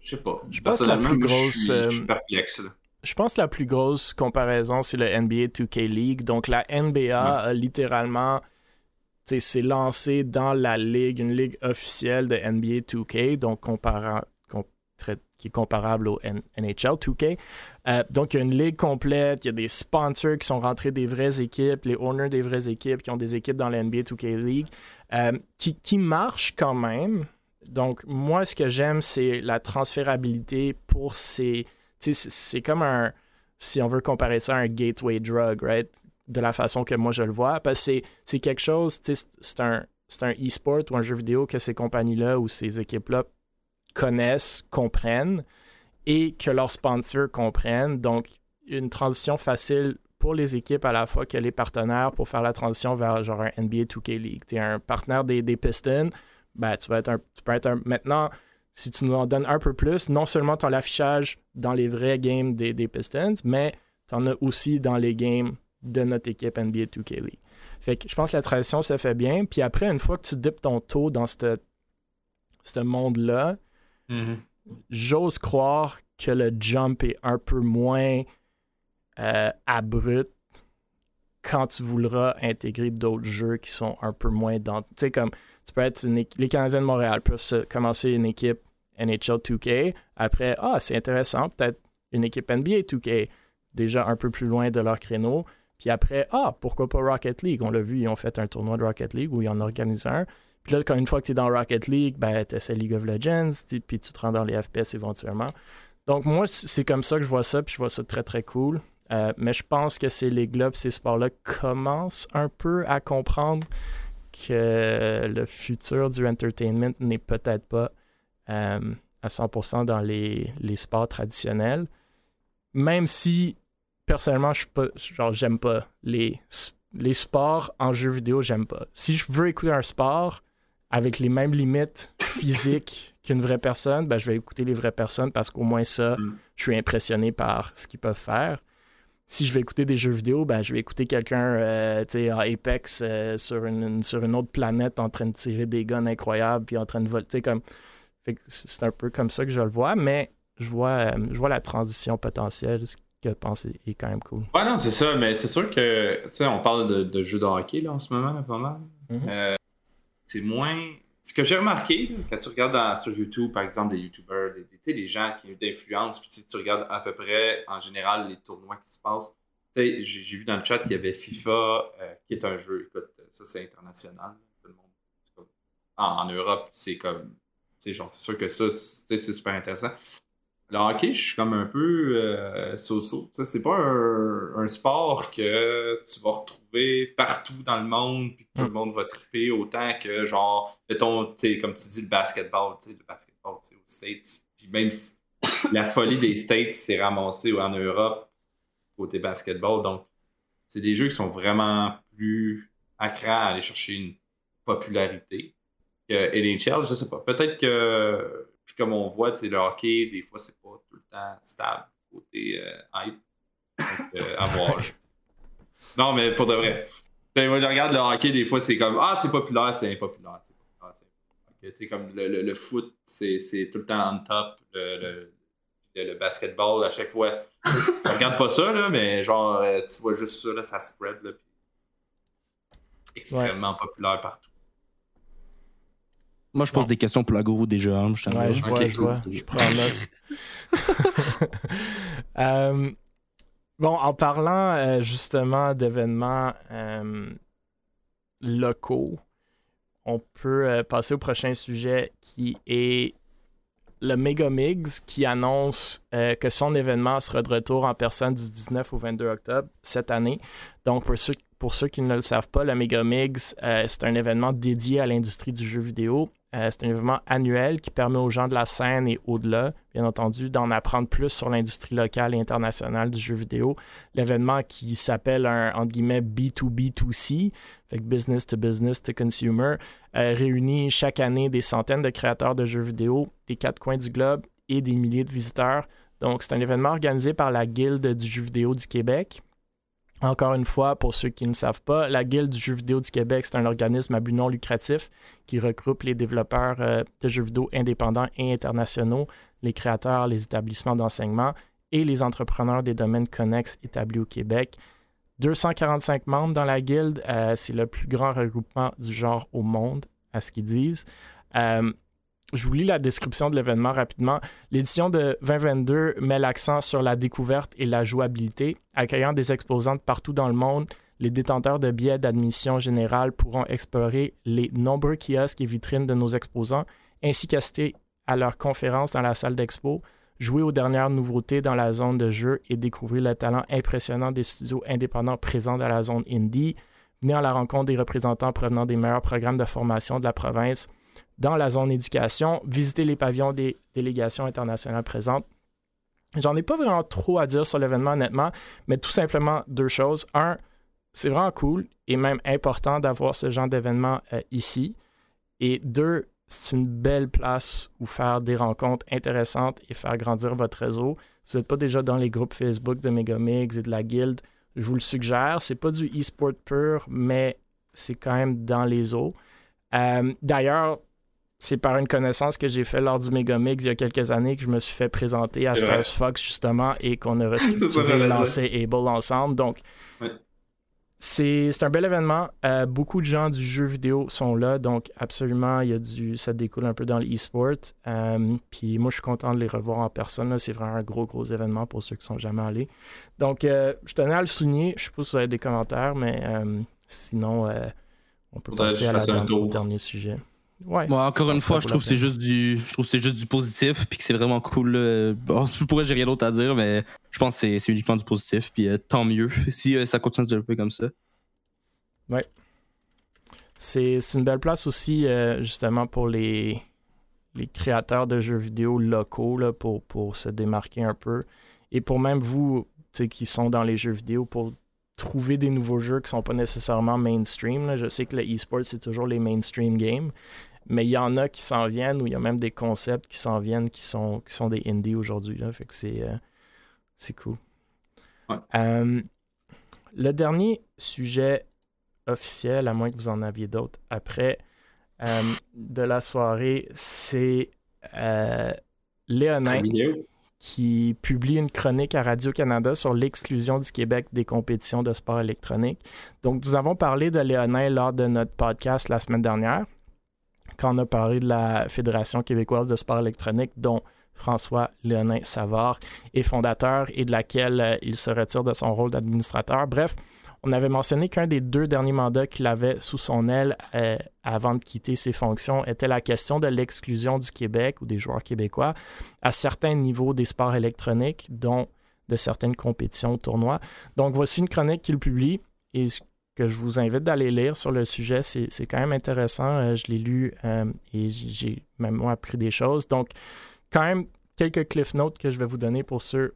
je sais pas. Je pense que la plus grosse. Je, pense que la plus grosse comparaison, c'est le NBA 2K League. Donc, la NBA a littéralement s'est lancé dans la ligue, une ligue officielle de NBA 2K, donc comparant, qui est comparable au NHL 2K. Euh, donc, il y a une ligue complète, il y a des sponsors qui sont rentrés des vraies équipes, les owners des vraies équipes qui ont des équipes dans la NBA 2K League, euh, qui, qui marchent quand même. Donc, moi, ce que j'aime, c'est la transférabilité pour ces. C'est comme un. Si on veut comparer ça à un gateway drug, right? De la façon que moi je le vois. Parce que c'est quelque chose, c'est un, un e-sport ou un jeu vidéo que ces compagnies-là ou ces équipes-là connaissent, comprennent et que leurs sponsors comprennent. Donc, une transition facile pour les équipes à la fois que les partenaires pour faire la transition vers genre un NBA 2K League. Tu es un partenaire des, Pistons, ben, tu, vas être un, tu peux être un, maintenant, si tu nous en donnes un peu plus, non seulement tu as l'affichage dans les vrais games des, des Pistons, mais tu en as aussi dans les games de notre équipe NBA 2K League. Fait que je pense que la transition se fait bien. Puis après, une fois que tu dippes ton taux dans ce monde-là, Mm-hmm. J'ose croire que le jump est un peu moins euh, abrupt quand tu voudras intégrer d'autres jeux qui sont un peu moins dans. Tu sais, comme tu peux être les Canadiens de Montréal peuvent commencer une équipe NHL 2K. Après, ah, c'est intéressant, peut-être une équipe NBA 2K, déjà un peu plus loin de leur créneau. Puis après, ah, pourquoi pas Rocket League? On l'a vu, ils ont fait un tournoi de Rocket League où ils en organisent un. Puis là, quand une fois que tu es dans Rocket League, ben, tu essaies League of Legends, puis tu te rends dans les FPS éventuellement. Donc, moi, c'est comme ça que je vois ça, puis je vois ça très, très cool. Euh, mais je pense que ces ligues-là, ces sports-là commencent un peu à comprendre que le futur du entertainment n'est peut-être pas euh, à 100% dans les, les, sports traditionnels. Même si, personnellement, je pas, genre, j'aime pas les, les sports en jeu vidéo, j'aime pas. Si je veux écouter un sport, avec les mêmes limites physiques qu'une vraie personne, ben, je vais écouter les vraies personnes parce qu'au moins ça, mm. je suis impressionné par ce qu'ils peuvent faire. si je vais écouter des jeux vidéo, ben, je vais écouter quelqu'un euh, en Apex euh, sur, une, sur une autre planète en train de tirer des guns incroyables puis en train de voler. Comme... C'est un peu comme ça que je le vois, mais je vois, euh, je vois la transition potentielle, ce que je pense est, quand même cool. Ouais, non, c'est ça, mais c'est sûr que, tu sais, on parle de, de jeux de hockey là, en ce moment, là, pas mal. Mhm. Euh, c'est moins. Ce que j'ai remarqué, quand tu regardes sur YouTube, par exemple, des YouTubers, des, des, gens qui ont d'influence, puis tu tu regardes à peu près, en général, les tournois qui se passent. J'ai vu dans le chat qu'il y avait FIFA, euh, qui est un jeu, écoute, ça c'est international. Tout le monde. En, Europe, c'est comme. C'est sûr que ça, c'est super intéressant. Le hockey, je suis comme un peu euh, so-so. C'est pas un, un sport que tu vas retrouver partout dans le monde puis que tout le monde va triper autant que genre, mettons, tu sais, comme tu dis, le basketball. tu sais, Le basketball, c'est aux States. Puis même si la folie des States s'est ramassée en Europe côté basketball. Donc, c'est des jeux qui sont vraiment plus à cran à aller chercher une popularité que NHL, je sais pas. Peut-être que, puis comme on voit, le hockey, des fois, c'est tout le temps stable côté euh, hype. Donc, euh, à voir. Non, mais pour de vrai. Moi, je regarde le hockey, des fois, c'est comme Ah, c'est populaire, c'est impopulaire. C'est populaire, c'est impopulaire. Tu sais, comme le, le- le foot, c'est c'est tout le temps on top. Le, le- basketball, à chaque fois. Je regarde pas ça, là, mais genre, euh, tu vois juste ça, là, ça spread. Là, extrêmement populaire partout. Moi, je pose Bon. des questions pour la gourou déjà. hein, je Ouais, ai- je vois, je cool. vois. Je prends note. Euh, bon, en parlant euh, justement d'événements euh, locaux, on peut euh, passer au prochain sujet qui est le Megamix qui annonce euh, que son événement sera de retour en personne du 19 au 22 octobre cette année. Donc, pour ceux, pour ceux qui ne le savent pas, le Megamix, euh, c'est un événement dédié à l'industrie du jeu vidéo. Euh, c'est un événement annuel qui permet aux gens de la scène et au-delà, bien entendu, d'en apprendre plus sur l'industrie locale et internationale du jeu vidéo. L'événement qui s'appelle un, entre guillemets, B2B2C, fait business to business to consumer, euh, réunit chaque année des centaines de créateurs de jeux vidéo des quatre coins du globe et des milliers de visiteurs. Donc, c'est un événement organisé par la Guilde du jeu vidéo du Québec. Encore une fois, pour ceux qui ne savent pas, la Guilde du jeu vidéo du Québec, c'est un organisme à but non lucratif qui regroupe les développeurs euh, de jeux vidéo indépendants et internationaux, les créateurs, les établissements d'enseignement et les entrepreneurs des domaines connexes établis au Québec. 245 membres dans la guilde, euh, c'est le plus grand regroupement du genre au monde, à ce qu'ils disent. Euh, je vous lis la description de l'événement rapidement. L'édition de 2022 met l'accent sur la découverte et la jouabilité, accueillant des exposants de partout dans le monde. Les détenteurs de billets d'admission générale pourront explorer les nombreux kiosques et vitrines de nos exposants, ainsi qu'assister à leurs conférences dans la salle d'expo, jouer aux dernières nouveautés dans la zone de jeu et découvrir le talent impressionnant des studios indépendants présents dans la zone indie, venir à la rencontre des représentants provenant des meilleurs programmes de formation de la province dans la zone éducation, visiter les pavillons des délégations internationales présentes. J'en ai pas vraiment trop à dire sur l'événement, honnêtement, mais tout simplement deux choses. Un, c'est vraiment cool et même important d'avoir ce genre d'événement euh, ici. Et deux, c'est une belle place où faire des rencontres intéressantes et faire grandir votre réseau. Si vous n'êtes pas déjà dans les groupes Facebook de Megamix et de la Guilde, je vous le suggère. C'est pas du e-sport pur, mais c'est quand même dans les eaux. Euh, D'ailleurs, c'est par une connaissance que j'ai fait lors du Megamix il y a quelques années que je me suis fait présenter à. Stars Fox justement et qu'on a lancé Able ensemble. Donc, Ouais. c'est c'est un bel événement. Euh, beaucoup de gens du jeu vidéo sont là, donc absolument, il y a du, ça découle un peu dans l'e-sport. Euh, puis moi, je suis content de les revoir en personne. là. C'est vraiment un gros, gros événement pour ceux qui sont jamais allés. Donc, euh, je tenais à le souligner. Je sais pas si vous avez des commentaires, mais sinon, on peut Faudrait passer à la dernier sujet. Ouais. Moi, encore une Ça fois, je trouve que c'est juste du, je trouve que c'est juste du positif, puis que c'est vraiment cool. euh, Bon, pour vrai, j'ai rien d'autre à dire, mais je pense que c'est- c'est uniquement du positif, puis euh, tant mieux si euh, ça continue de se développer comme ça. C'est c'est une belle place aussi, euh, justement, pour les, les créateurs de jeux vidéo locaux, là, pour, pour se démarquer un peu. Et pour même vous, tu sais, qui sont dans les jeux vidéo, pour trouver des nouveaux jeux qui sont pas nécessairement mainstream. là. Je sais que le e-sport, c'est toujours les mainstream games. Mais il y en a qui s'en viennent, ou il y a même des concepts qui s'en viennent qui sont, qui sont des indies aujourd'hui. là. Fait que c'est euh, c'est cool. Euh, le dernier sujet officiel, à moins que vous en aviez d'autres après, euh, de la soirée, c'est Léonin qui publie une chronique à Radio-Canada sur l'exclusion du Québec des compétitions de sport électronique. Donc, nous avons parlé de Léonin lors de notre podcast la semaine dernière, quand on a parlé de la Fédération québécoise de sport électronique, dont François Léonin Savard est fondateur et de laquelle euh, il se retire de son rôle d'administrateur. Bref, on avait mentionné qu'un des deux derniers mandats qu'il avait sous son aile euh, avant de quitter ses fonctions était la question de l'exclusion du Québec ou des joueurs québécois à certains niveaux des sports électroniques, dont de certaines compétitions, tournois. Donc voici une chronique qu'il publie et que je vous invite d'aller lire sur le sujet. C'est quand même intéressant. Euh, je l'ai lu euh, et j'ai même appris des choses. Donc, quand même, quelques cliff notes que je vais vous donner pour ceux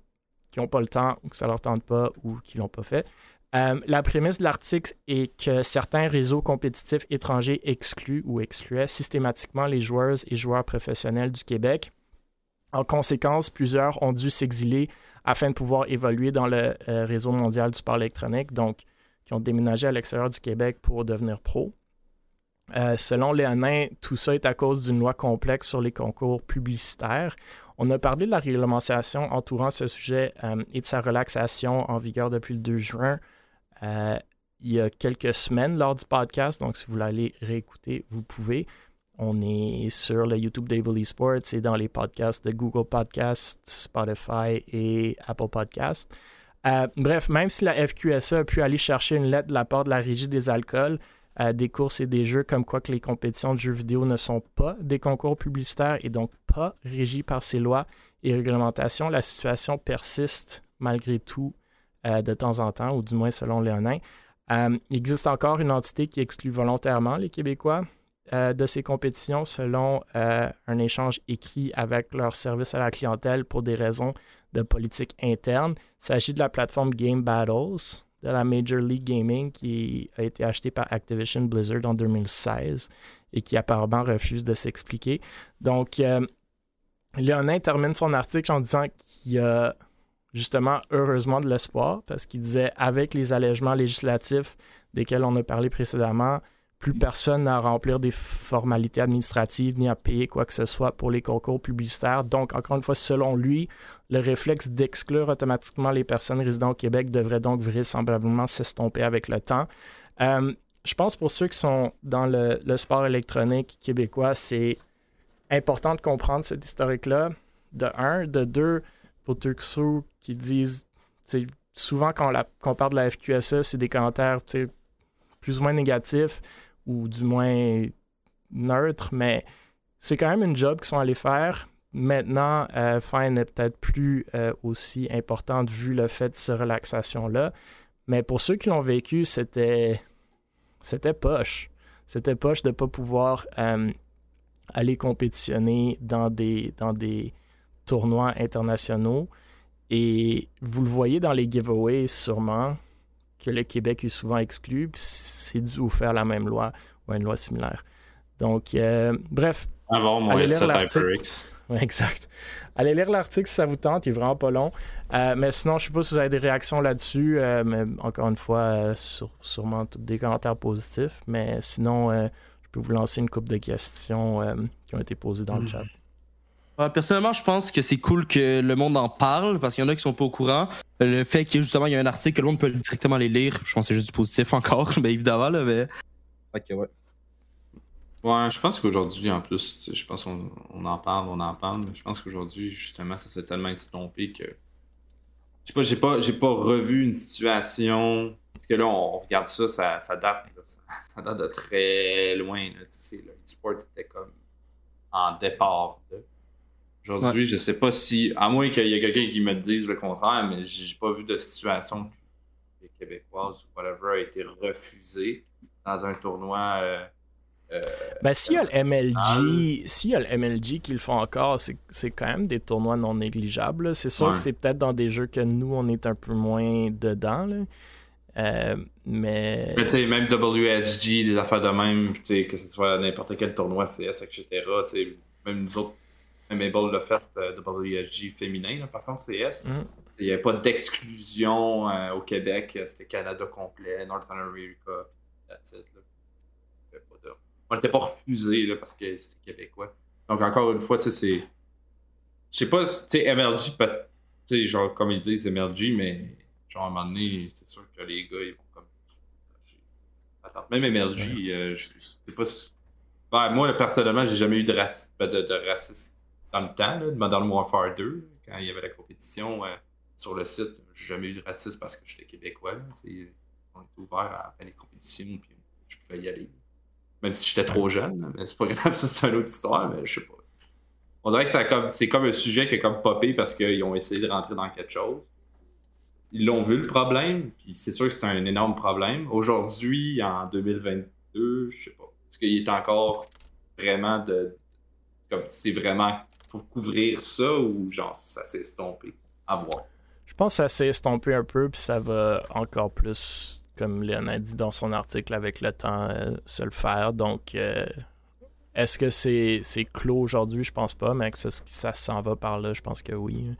qui n'ont pas le temps ou que ça leur tente pas ou qui l'ont pas fait. Euh, la prémisse de l'article est que certains réseaux compétitifs étrangers excluent ou excluaient systématiquement les joueuses et joueurs professionnels du Québec. En conséquence, plusieurs ont dû s'exiler afin de pouvoir évoluer dans le réseau mondial du sport électronique, donc qui ont déménagé à l'extérieur du Québec pour devenir pro. Euh, selon Léonin, tout ça est à cause d'une loi complexe sur les concours publicitaires. On a parlé de la réglementation entourant ce sujet et de sa relaxation en vigueur depuis le 2 juin. Euh, il y a quelques semaines lors du podcast. Donc, si vous voulez aller réécouter, vous pouvez. On est sur le YouTube d'Able Esports et dans les podcasts de Google Podcasts, Spotify et Apple Podcasts. Euh, bref, même si la FQSA a pu aller chercher une lettre de la part de la Régie des alcools, euh, des courses et des jeux, comme quoi que les compétitions de jeux vidéo ne sont pas des concours publicitaires et donc pas régies par ces lois et réglementations, la situation persiste malgré tout euh, de temps en temps, ou du moins selon Léonin. Il existe encore une entité qui exclut volontairement les Québécois de ces compétitions selon un échange écrit avec leur service à la clientèle pour des raisons de politique interne. Il s'agit de la plateforme Game Battles de la Major League Gaming qui a été achetée par Activision Blizzard en 2016 et qui apparemment refuse de s'expliquer. Donc, Léonin termine son article en disant qu'il y a justement, heureusement, de l'espoir, parce qu'il disait, avec les allègements législatifs desquels on a parlé précédemment, plus personne à remplir des formalités administratives ni à payer quoi que ce soit pour les concours publicitaires. Donc, encore une fois, selon lui, le réflexe d'exclure automatiquement les personnes résidant au Québec devrait donc vraisemblablement s'estomper avec le temps. Euh, je pense pour ceux qui sont dans le, le sport électronique québécois, c'est important de comprendre cette historique-là, de un. De deux, pour Turkso qui disent, souvent quand, on parle de la FQSA, c'est des commentaires plus ou moins négatifs ou du moins neutres, mais c'est quand même une job qu'ils sont allés faire. Maintenant, euh, n'est peut-être plus euh, aussi importante vu le fait de cette relaxation-là. Mais pour ceux qui l'ont vécu, c'était c'était poche. C'était poche de ne pas pouvoir euh, aller compétitionner dans des, dans des tournois internationaux. Et vous le voyez dans les giveaways sûrement que le Québec est souvent exclu, c'est dû au faire la même loi ou une loi similaire. Donc, euh, bref. Avant, allez lire l'article. exact. Allez lire l'article si ça vous tente, il est vraiment pas long. Euh, mais sinon, je sais pas si vous avez des réactions là-dessus, euh, mais encore une fois, sûrement des commentaires positifs. Mais sinon, je peux vous lancer une coupe de questions qui ont été posées dans le hmm. Personnellement, je pense que c'est cool que le monde en parle parce qu'il y en a qui sont pas au courant. Le fait y justement il y a un article que le monde peut directement les lire, je pense que c'est juste du positif encore, mais évidemment là, mais. Ok ouais. Ouais, je pense qu'aujourd'hui, en plus, je pense qu'on en parle, on en parle, mais je pense qu'aujourd'hui, justement, ça s'est tellement estompé que. Je sais pas, j'ai pas, j'ai pas revu une situation. Parce que là, on regarde ça, ça, date, ça, date de très loin. Le sport était comme en départ. Aujourd'hui, je sais pas si, à moins qu'il y ait quelqu'un qui me dise le contraire, mais j'ai pas vu de situation que les Québécoises ou whatever a été refusée dans un tournoi. Euh, euh ben, s'il y a le MLG, s'il y a le MLG qui le font encore, c'est quand même des tournois non négligeables. C'est sûr que c'est peut-être dans des jeux que nous, on est un peu moins dedans. Là. Euh, mais. Mais tu sais, même WSG, des affaires de même, que ce soit n'importe quel tournoi CS, etc. Même nous autres, Mabel l'a fait euh, de WSG féminin, par contre, CS. Mm. Il n'y avait pas d'exclusion euh, au Québec. C'était Canada complet, North America, that's it, là. Pas de- On n'était pas refusé là, parce que c'était québécois. Donc, encore une fois, tu sais, c'est. Je sais pas, si- tu sais, MLG, peut- tu sais, genre, comme ils disent MLG, mais genre, à un moment donné, c'est sûr que les gars, ils vont comme. Attends, même MLG, euh, je sais pas si. Ouais, moi, personnellement, j'ai jamais eu de, raci- de, de racisme dans le temps, de Modern Warfare 2, quand il y avait la compétition euh, sur le site. J'ai jamais eu de racisme parce que j'étais québécois. on était ouvert à faire les compétitions, puis je pouvais y aller. Même si j'étais trop jeune, mais c'est pas grave, ça c'est une autre histoire, mais je sais pas. On dirait que a comme- c'est comme un sujet qui est comme popé parce qu'ils ont essayé de rentrer dans quelque chose. Ils l'ont vu le problème, puis c'est sûr que c'est un énorme problème. Aujourd'hui, en 2022, je sais pas. Est-ce qu'il est encore vraiment de. Comme c'est vraiment. Faut couvrir ça ou genre ça s'est estompé? À voir. Je pense que ça s'est estompé un peu, puis ça va encore plus, comme Léon a dit dans son article, avec le temps, euh, se le faire. Donc, euh, est-ce que c'est clos aujourd'hui? Je pense pas, mais que ça, ça s'en va par là, je pense que oui.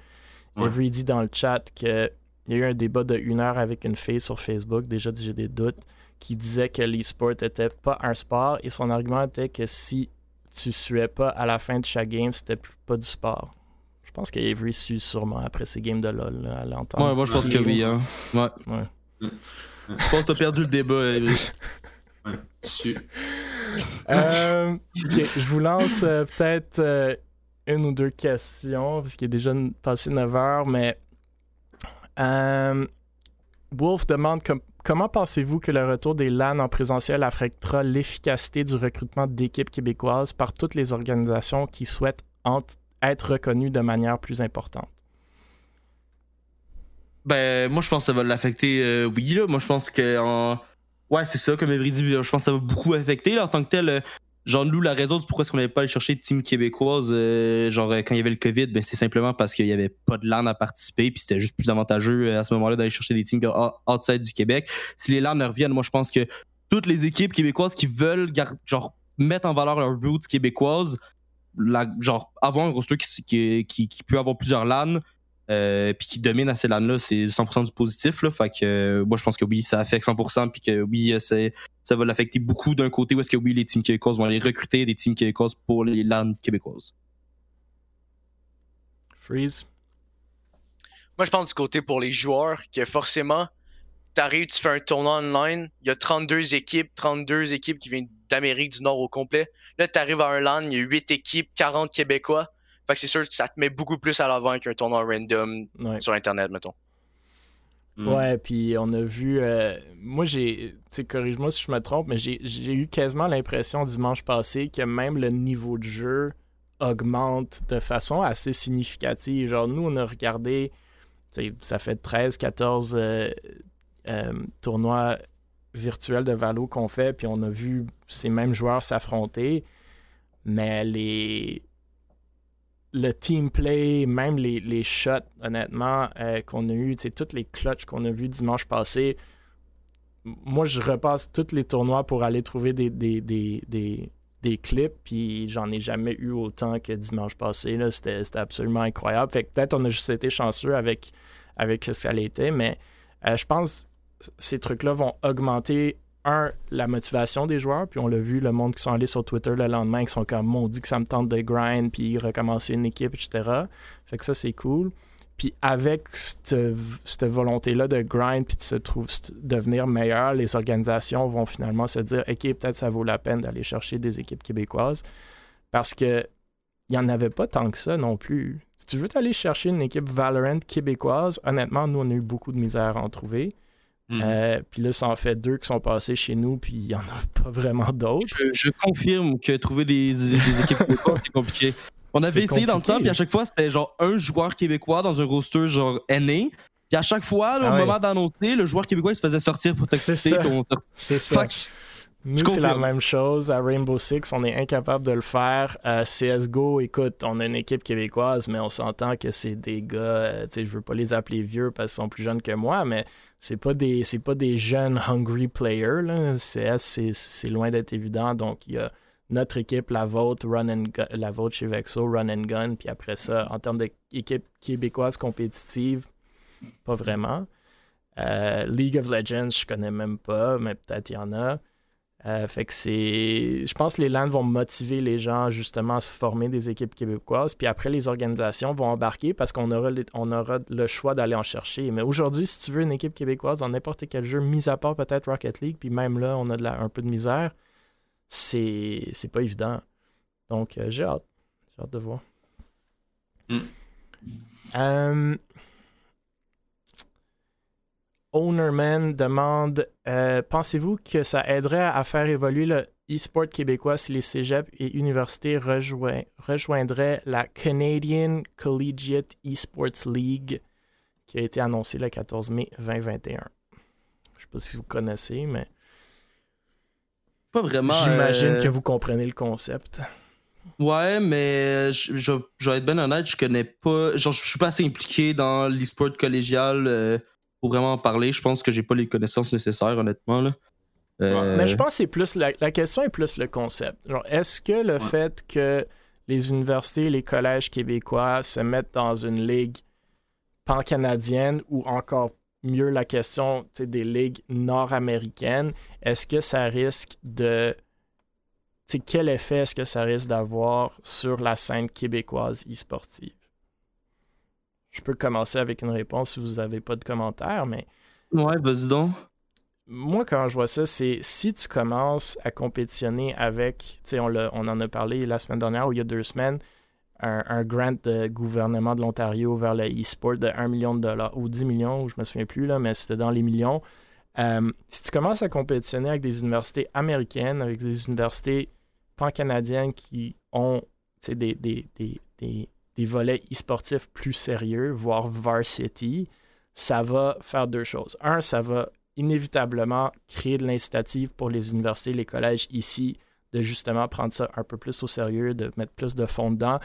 Ouais. Avery dit dans le chat qu'il y a eu un débat de une heure avec une fille sur Facebook, déjà j'ai des doutes, qui disait que l'e-sport était pas un sport, et son argument était que si tu suais pas à la fin de chaque game, c'était plus- pas du sport. Je pense qu'Avery sue sûrement après ses games de LoL, là, à l'entendre. Ouais, moi je pense que oui. Hein. Ouais. Ouais. Je pense que t'as perdu le débat, Evry. Ouais. Su- Euh, ok, je vous lance euh, peut-être euh, une ou deux questions, parce qu'il est déjà passé 9 heures, mais euh, Wolf demande com- comment pensez-vous que le retour des LAN en présentiel affectera l'efficacité du recrutement d'équipes québécoises par toutes les organisations qui souhaitent ent- être reconnues de manière plus importante? Ben, moi, je pense que ça va l'affecter, euh, oui, là. Moi, je pense que. Ouais, c'est ça, comme Evry dit, je pense que ça va beaucoup affecter, en tant que tel. Genre, nous, la raison du pourquoi est-ce qu'on n'avait pas allé chercher de team québécoise, euh, genre, euh, quand il y avait le COVID, ben, c'est simplement parce qu'il n'y avait pas de LAN à participer, puis c'était juste plus avantageux euh, à ce moment-là d'aller chercher des teams out- outside du Québec. Si les LAN reviennent, moi, je pense que toutes les équipes québécoises qui veulent, genre, mettre en valeur leurs roots québécoises, genre, avoir un roster qui, qui, qui, qui peut avoir plusieurs LAN, euh, puis qui domine à ces LAN-là, c'est 100% du positif. Là, fait que euh, moi, je pense que oui, ça affecte 100%, puis que oui, euh, c'est, ça va l'affecter beaucoup d'un côté où est-ce que oui, les teams québécoises vont aller recruter des teams québécoises pour les LAN québécoises. Freeze? Moi, je pense du côté pour les joueurs que forcément, t'arrives, tu fais un tournoi online, il y a 32 équipes, 32 équipes qui viennent d'Amérique du Nord au complet. Là, t'arrives à un LAN, il y a 8 équipes, 40 Québécois. Fait que c'est sûr que ça te met beaucoup plus à l'avant qu'un tournoi random Ouais. sur Internet, mettons. Mm. Ouais, puis on a vu. euh, moi, j'ai. Tu sais, corrige-moi si je me trompe, mais j'ai j'ai eu quasiment l'impression dimanche passé que même le niveau de jeu augmente de façon assez significative. Genre, nous, on a regardé. tu sais, Ça fait 13, 14 euh, euh, tournois virtuels de Valo qu'on fait, puis on a vu ces mêmes joueurs s'affronter. Mais les le team play, même les, les shots, honnêtement, euh, qu'on a eu, toutes les clutches qu'on a vus dimanche passé, moi, je repasse tous les tournois pour aller trouver des, des, des, des, des clips, puis j'en ai jamais eu autant que dimanche passé. C'était absolument incroyable. Fait peut-être on a juste été chanceux avec, avec ce que ça l'était, mais euh, je pense que ces trucs-là vont augmenter un, la motivation des joueurs, puis on l'a vu, le monde qui allés sur Twitter le lendemain, qui sont comme, mon dit que ça me tente de grind, puis recommencer une équipe, etc. Fait que ça, c'est cool. Puis avec cette, cette volonté-là de grind, puis de se trouver, devenir meilleur, les organisations vont finalement se dire, OK, peut-être ça vaut la peine d'aller chercher des équipes québécoises, parce que il n'y en avait pas tant que ça non plus. Si tu veux aller chercher une équipe Valorant québécoise, honnêtement, nous, on a eu beaucoup de misère à en trouver. Mm. Euh, puis là, ça en fait deux qui sont passés chez nous, puis il n'y en a pas vraiment d'autres. Je, je confirme que trouver des, des équipes québécoises, c'est compliqué. On C'est avait essayé dans le temps, puis à chaque fois, c'était genre un joueur québécois dans un roster genre aîné. Puis à chaque fois, là, Ah au ouais. moment d'annoncer, le joueur québécois il se faisait sortir pour C'est t'exciter. ça. ton- C'est ça. Fuck. Nous, c'est la même chose. À Rainbow Six, on est incapable de le faire. Euh, CSGO, écoute, on a une équipe québécoise, mais on s'entend que c'est des gars, euh, tu sais, je veux pas les appeler vieux parce qu'ils sont plus jeunes que moi, mais c'est pas des, pas des jeunes hungry players. Là. C'est, loin d'être évident. Donc, il y a notre équipe, la vôtre, Run and la vôtre chez Vexo, Run and Gun. Puis après ça, en termes d'équipe québécoise compétitive, pas vraiment. Euh, League of Legends, je connais même pas, mais peut-être il y en a. Euh, fait que c'est. Je pense que les LAN vont motiver les gens justement à se former des équipes québécoises. Puis après, les organisations vont embarquer parce qu'on aura, on aura le choix d'aller en chercher. Mais aujourd'hui, si tu veux une équipe québécoise dans n'importe quel jeu, mis à part peut-être Rocket League, puis même là, on a de la, un peu de misère, c'est, c'est pas évident. Donc, euh, j'ai hâte. J'ai hâte de voir. Mm. Euh, Ownerman demande euh, Pensez-vous que ça aiderait à faire évoluer le e-sport québécois si les cégeps et universités rejoindraient la Canadian Collegiate Esports League qui a été annoncée le 14 mai 2021 Je sais pas si vous connaissez, mais Pas vraiment. j'imagine euh, que vous comprenez le concept. Ouais, mais je, je, je vais être bien honnête, je connais pas. Genre, je suis pas assez impliqué dans l'e-sport collégial euh, pour vraiment en parler. Je pense que j'ai pas les connaissances nécessaires, honnêtement. Là. Euh, Mais je pense que c'est plus la, la question est plus le concept. Est-ce que le fait que les universités et les collèges québécois se mettent dans une ligue pan-canadienne ou encore mieux la question des ligues nord-américaines, est-ce que ça risque de. quel effet est-ce que ça risque d'avoir sur la scène québécoise e-sportive? Je peux commencer avec une réponse si vous n'avez pas de commentaires, mais Ouais, vas-y donc. moi, quand je vois ça, c'est si tu commences à compétitionner avec, tu sais, on, on en a parlé la semaine dernière ou il y a deux semaines, un, un grant de gouvernement de l'Ontario vers le e-sport de 1 million de dollars ou 10 millions, je me souviens plus, là, mais c'était dans les millions. Euh, si tu commences à compétitionner avec des universités américaines, avec des universités pan-canadiennes qui ont tu sais, des, des, des, des, des volets e-sportifs plus sérieux, voire varsity, ça va faire deux choses. Un, ça va inévitablement créer de l'incitative pour les universités, les collèges ici, de justement prendre ça un peu plus au sérieux, de mettre plus de fonds dedans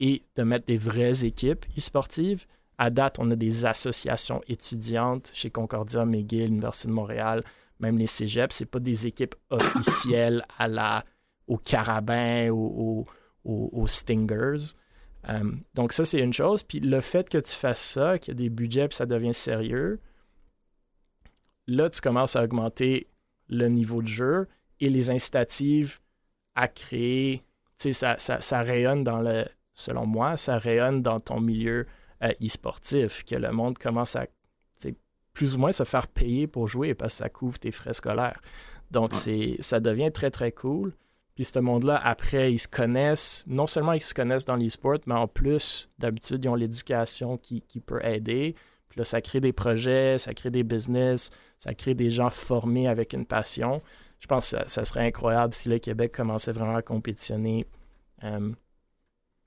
et de mettre des vraies équipes e-sportives. À date, on a des associations étudiantes chez Concordia, McGill, l'Université de Montréal, même les cégeps. C'est pas des équipes officielles à la, au carabin, aux Stingers. Euh, donc ça, c'est une chose. Puis le fait que tu fasses ça, qu'il y a des budgets, puis ça devient sérieux, là, tu commences à augmenter le niveau de jeu et les incitatives à créer, tu sais, ça, ça, ça rayonne dans le, selon moi, ça rayonne dans ton milieu euh, e-sportif, que le monde commence à, plus ou moins se faire payer pour jouer parce que ça couvre tes frais scolaires. Donc, Ouais. c'est, ça devient très, très cool. Puis ce monde-là, après, ils se connaissent, non seulement ils se connaissent dans l'e-sport, mais en plus, d'habitude, ils ont l'éducation qui, qui peut aider. Puis là, ça crée des projets, ça crée des business, ça crée des gens formés avec une passion. Je pense que ça, ça serait incroyable si le Québec commençait vraiment à compétitionner euh,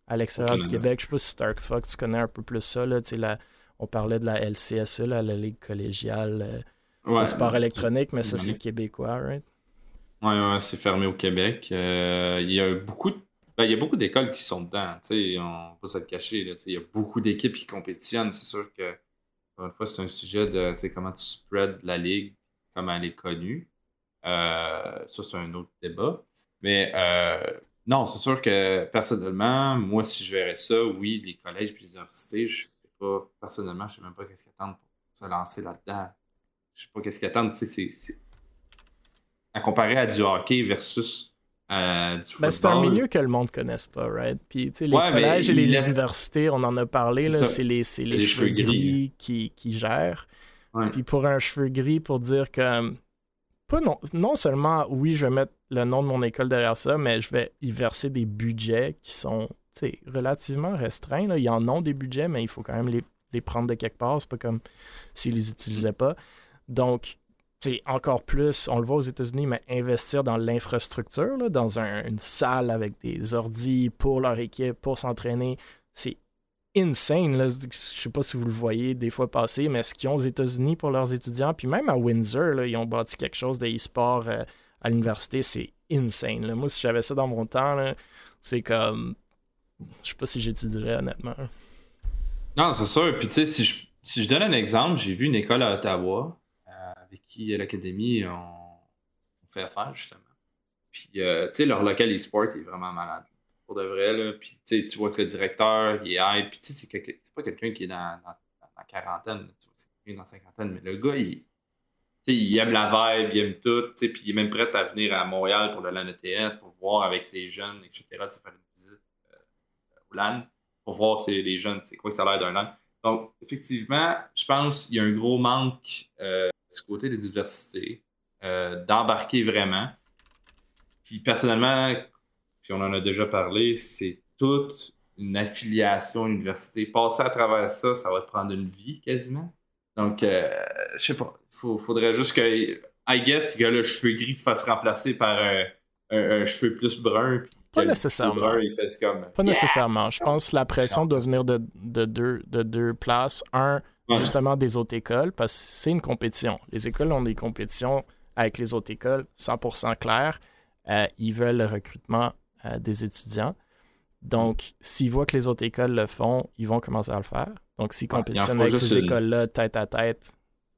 à l'extérieur du. Québec. Je sais pas si Stark Fox, tu connais un peu plus ça. Là, la- on parlait de la LCSE, là, la Ligue collégiale euh, Ouais, sport électronique, mais ça, c'est québécois, right? Ouais, ouais, c'est fermé au Québec. Euh, il y a beaucoup ben, il y a beaucoup d'écoles qui sont dedans. tu sais, On peut pas se cacher. Il y a beaucoup d'équipes qui compétitionnent. C'est sûr que, encore une fois, c'est un sujet de tu sais, comment tu spread la ligue, comment elle est connue. Euh, ça, c'est un autre débat. Mais euh, non, c'est sûr que personnellement, moi, si je verrais ça, oui, les collèges et les universités, je sais pas, personnellement, je sais même pas qu'est-ce qu'ils attendent pour se lancer là-dedans. Je sais pas qu'est-ce qu'ils attendent. tu sais, c'est- À comparer à du hockey versus euh, du football. Ben, c'est un milieu que le monde ne connaisse pas, right? Puis, tu sais, les Ouais, collèges et les laisse- universités, on en a parlé, C'est les, c'est les, Les cheveux gris, gris. qui, qui gèrent. Ouais. Puis pour un cheveu gris, pour dire que, pas non, non seulement, oui, je vais mettre le nom de mon école derrière ça, mais je vais y verser des budgets qui sont, relativement restreints. Là. Ils en ont des budgets, mais il faut quand même les, les prendre de quelque part. C'est pas comme s'ils les utilisaient pas. Donc, c'est encore plus, on le voit aux États-Unis, mais investir dans l'infrastructure, dans un- une salle avec des ordis pour leur équipe, pour s'entraîner, c'est insane. Là. Je sais pas si vous le voyez des fois passer, mais ce qu'ils ont aux États-Unis pour leurs étudiants, puis même à Windsor, là, ils ont bâti quelque chose de e-sport euh, à l'université, c'est insane. là. Moi, si j'avais ça dans mon temps, c'est comme. Je sais pas si j'étudierais honnêtement. Non, c'est sûr. Puis, tu sais, si je, si je donne un exemple, j'ai vu une école à Ottawa avec qui à l'Académie on, on fait affaire, justement. Puis, euh, tu sais, leur local e-sport est vraiment malade. Pour de vrai, là. Puis, tu tu vois que le directeur, il est hype. Puis, tu sais, c'est, quelqu'un- c'est pas quelqu'un qui est dans, la quarantaine. tu vois. C'est est dans la cinquantaine, mais le gars, il, il aime la vibe, il aime tout, puis il est même prêt à venir à Montréal pour le LAN ETS, pour voir avec ses jeunes, etc., faire une visite euh, au LAN, pour voir les jeunes, c'est quoi que ça a l'air d'un LAN. Donc, effectivement, je pense qu'il y a un gros manque euh, du côté des diversités, euh, d'embarquer vraiment. Puis personnellement, puis on en a déjà parlé, c'est toute une affiliation à l'université. Passer à travers ça, ça va te prendre une vie quasiment. Donc, euh, je sais pas, il faudrait juste que, I guess, que le cheveu gris se fasse remplacer par un, cheveu plus brun. Pas nécessairement. Pas nécessairement. Je pense que la pression doit venir de, deux, de deux places. Un, justement des autres écoles, parce que c'est une compétition. Les écoles ont des compétitions avec les autres écoles, 100% clair. Euh, ils veulent le recrutement euh, des étudiants. Donc, s'ils voient que les autres écoles le font, ils vont commencer à le faire. Donc, s'ils compétitionnent avec ces écoles-là tête à tête,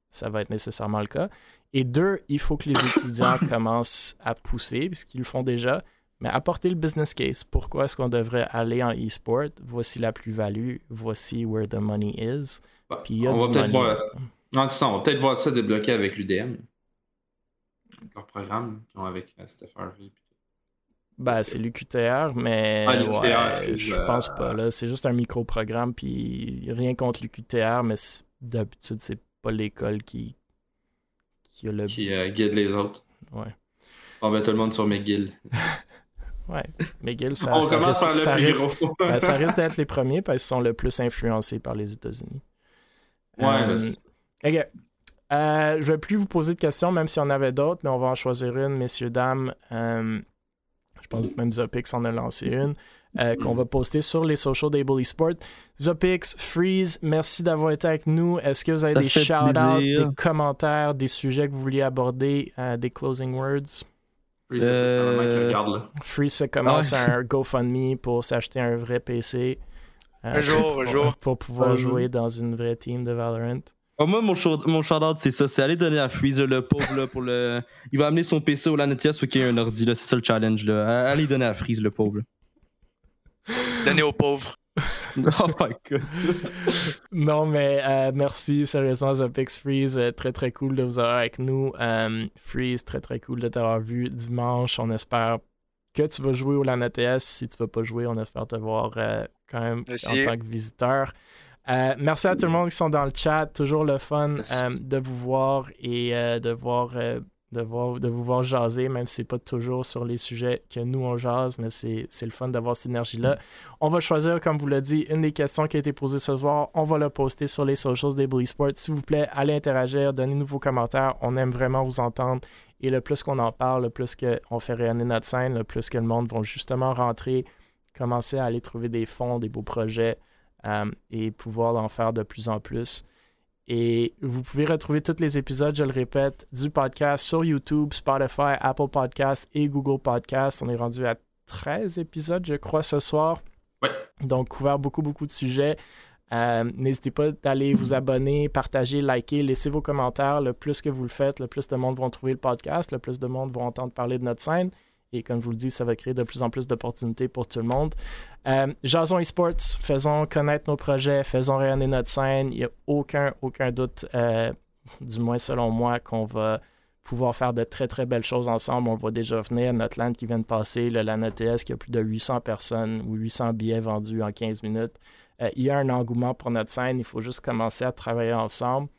ça va être nécessairement le cas. Et deux, il faut que les étudiants commencent à pousser, puisqu'ils le font déjà, mais apporter le business case. Pourquoi est-ce qu'on devrait aller en e-sport? Voici la plus-value, voici where the money is. Puis on va peut-être voir... Non, ça, on va peut-être voir ça débloqué avec l'UDM. Leur programme qu'ils ont avec euh, Steph Harvey. Ben, c'est l'UQTR, mais ah, je pense pas. Là. C'est juste un micro-programme, puis rien contre l'UQTR, mais d'habitude, c'est pas l'école qui, qui a le... Qui euh, guide les autres. Ouais. On met tout le monde sur McGill. ouais, McGill, ça, On commence risque, par le ça plus risque, gros. ben, ça risque d'être les premiers parce qu'ils sont le plus influencés par les États-Unis. Ouais, euh, OK. Euh, je vais plus vous poser de questions, même s'il y en avait d'autres, mais on va en choisir une, messieurs, dames. Euh, je pense que même Zopix en a lancé une. Euh, qu'on va poster sur les socials des Bully Sport. Zopix, Freeze, merci d'avoir été avec nous. Est-ce que vous avez des shout-outs, des commentaires, des sujets que vous vouliez aborder, des closing words? Freeze, ça commence ah, un GoFundMe pour s'acheter un vrai PC. Un jour, un jour. Pour pouvoir jouer dans une vraie team de Valorant. Ah, moi, mon, shout, mon out c'est ça. C'est aller donner à Freeze, le pauvre, là, pour le. Il va amener son PC au Lanetia, soit qu'il y ait un ordi, là. C'est ça le challenge, là. Allez donner à Freeze, le pauvre. Donner au pauvre. oh my god. non, mais euh, merci, sérieusement, Zopix Freeze. Euh, très, très cool de vous avoir avec nous. Euh, Freeze, très, très cool de t'avoir vu dimanche. On espère que tu vas jouer au LAN Si tu vas pas jouer, on espère te voir quand même en tant que visiteur. Euh, merci à tout le monde qui sont dans le chat. Toujours le fun euh, de vous voir et euh, de, voir, de, voir, de vous voir jaser, même si c'est pas toujours sur les sujets que nous on jase, mais c'est, le fun d'avoir cette énergie-là. On va choisir, comme vous l'a dit, une des questions qui a été posée ce soir. On va la poster sur les socials des Sports. S'il vous plaît, allez interagir, donnez-nous vos commentaires. On aime vraiment vous entendre. Et le plus qu'on en parle, le plus qu'on fait rayonner notre scène, le plus que le monde va justement rentrer, commencer à aller trouver des fonds, des beaux projets. Euh, et pouvoir en faire de plus en plus. Et vous pouvez retrouver tous les épisodes, je le répète, du podcast sur YouTube, Spotify, Apple Podcasts et Google Podcasts. On est rendu à 13 épisodes, je crois, ce soir. Ouais. Donc, couvert beaucoup, beaucoup de sujets. Euh, n'hésitez pas d'aller vous abonner, partager, liker, laisser vos commentaires. Le plus que vous le faites, le plus de monde vont trouver le podcast, le plus de monde vont entendre parler de notre scène. Et comme je vous le dis, ça va créer de plus en plus d'opportunités pour tout le monde. Euh, Jason Esports, faisons connaître nos projets, faisons rayonner notre scène. Il n'y a aucun, aucun doute, euh, du moins selon moi, qu'on va pouvoir faire de très, très belles choses ensemble. On va déjà venir. Notre land qui vient de passer, le LAN ETS, qui a plus de 800 personnes ou 800 billets vendus en 15 minutes. Euh, il y a un engouement pour notre scène. Il faut juste commencer à travailler ensemble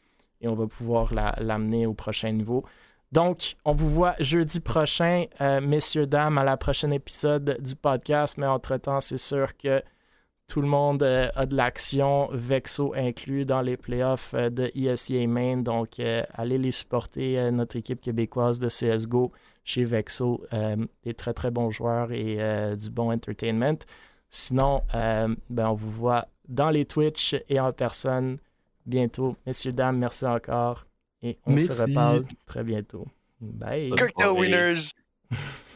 et on va pouvoir l'amener au prochain niveau. Donc, on vous voit jeudi prochain, euh, messieurs, dames, à la prochaine épisode du podcast. Mais entre-temps, c'est sûr que tout le monde euh, a de l'action, Vexo inclus dans les playoffs de ESEA Main. Donc, allez les supporter, notre équipe québécoise de CSGO chez Vexo. des très, très bons joueurs et du bon entertainment. Sinon, ben, on vous voit dans les Twitch et en personne bientôt. Messieurs, dames, merci encore. Et on se reparle très bientôt. Bye. Cocktail winners.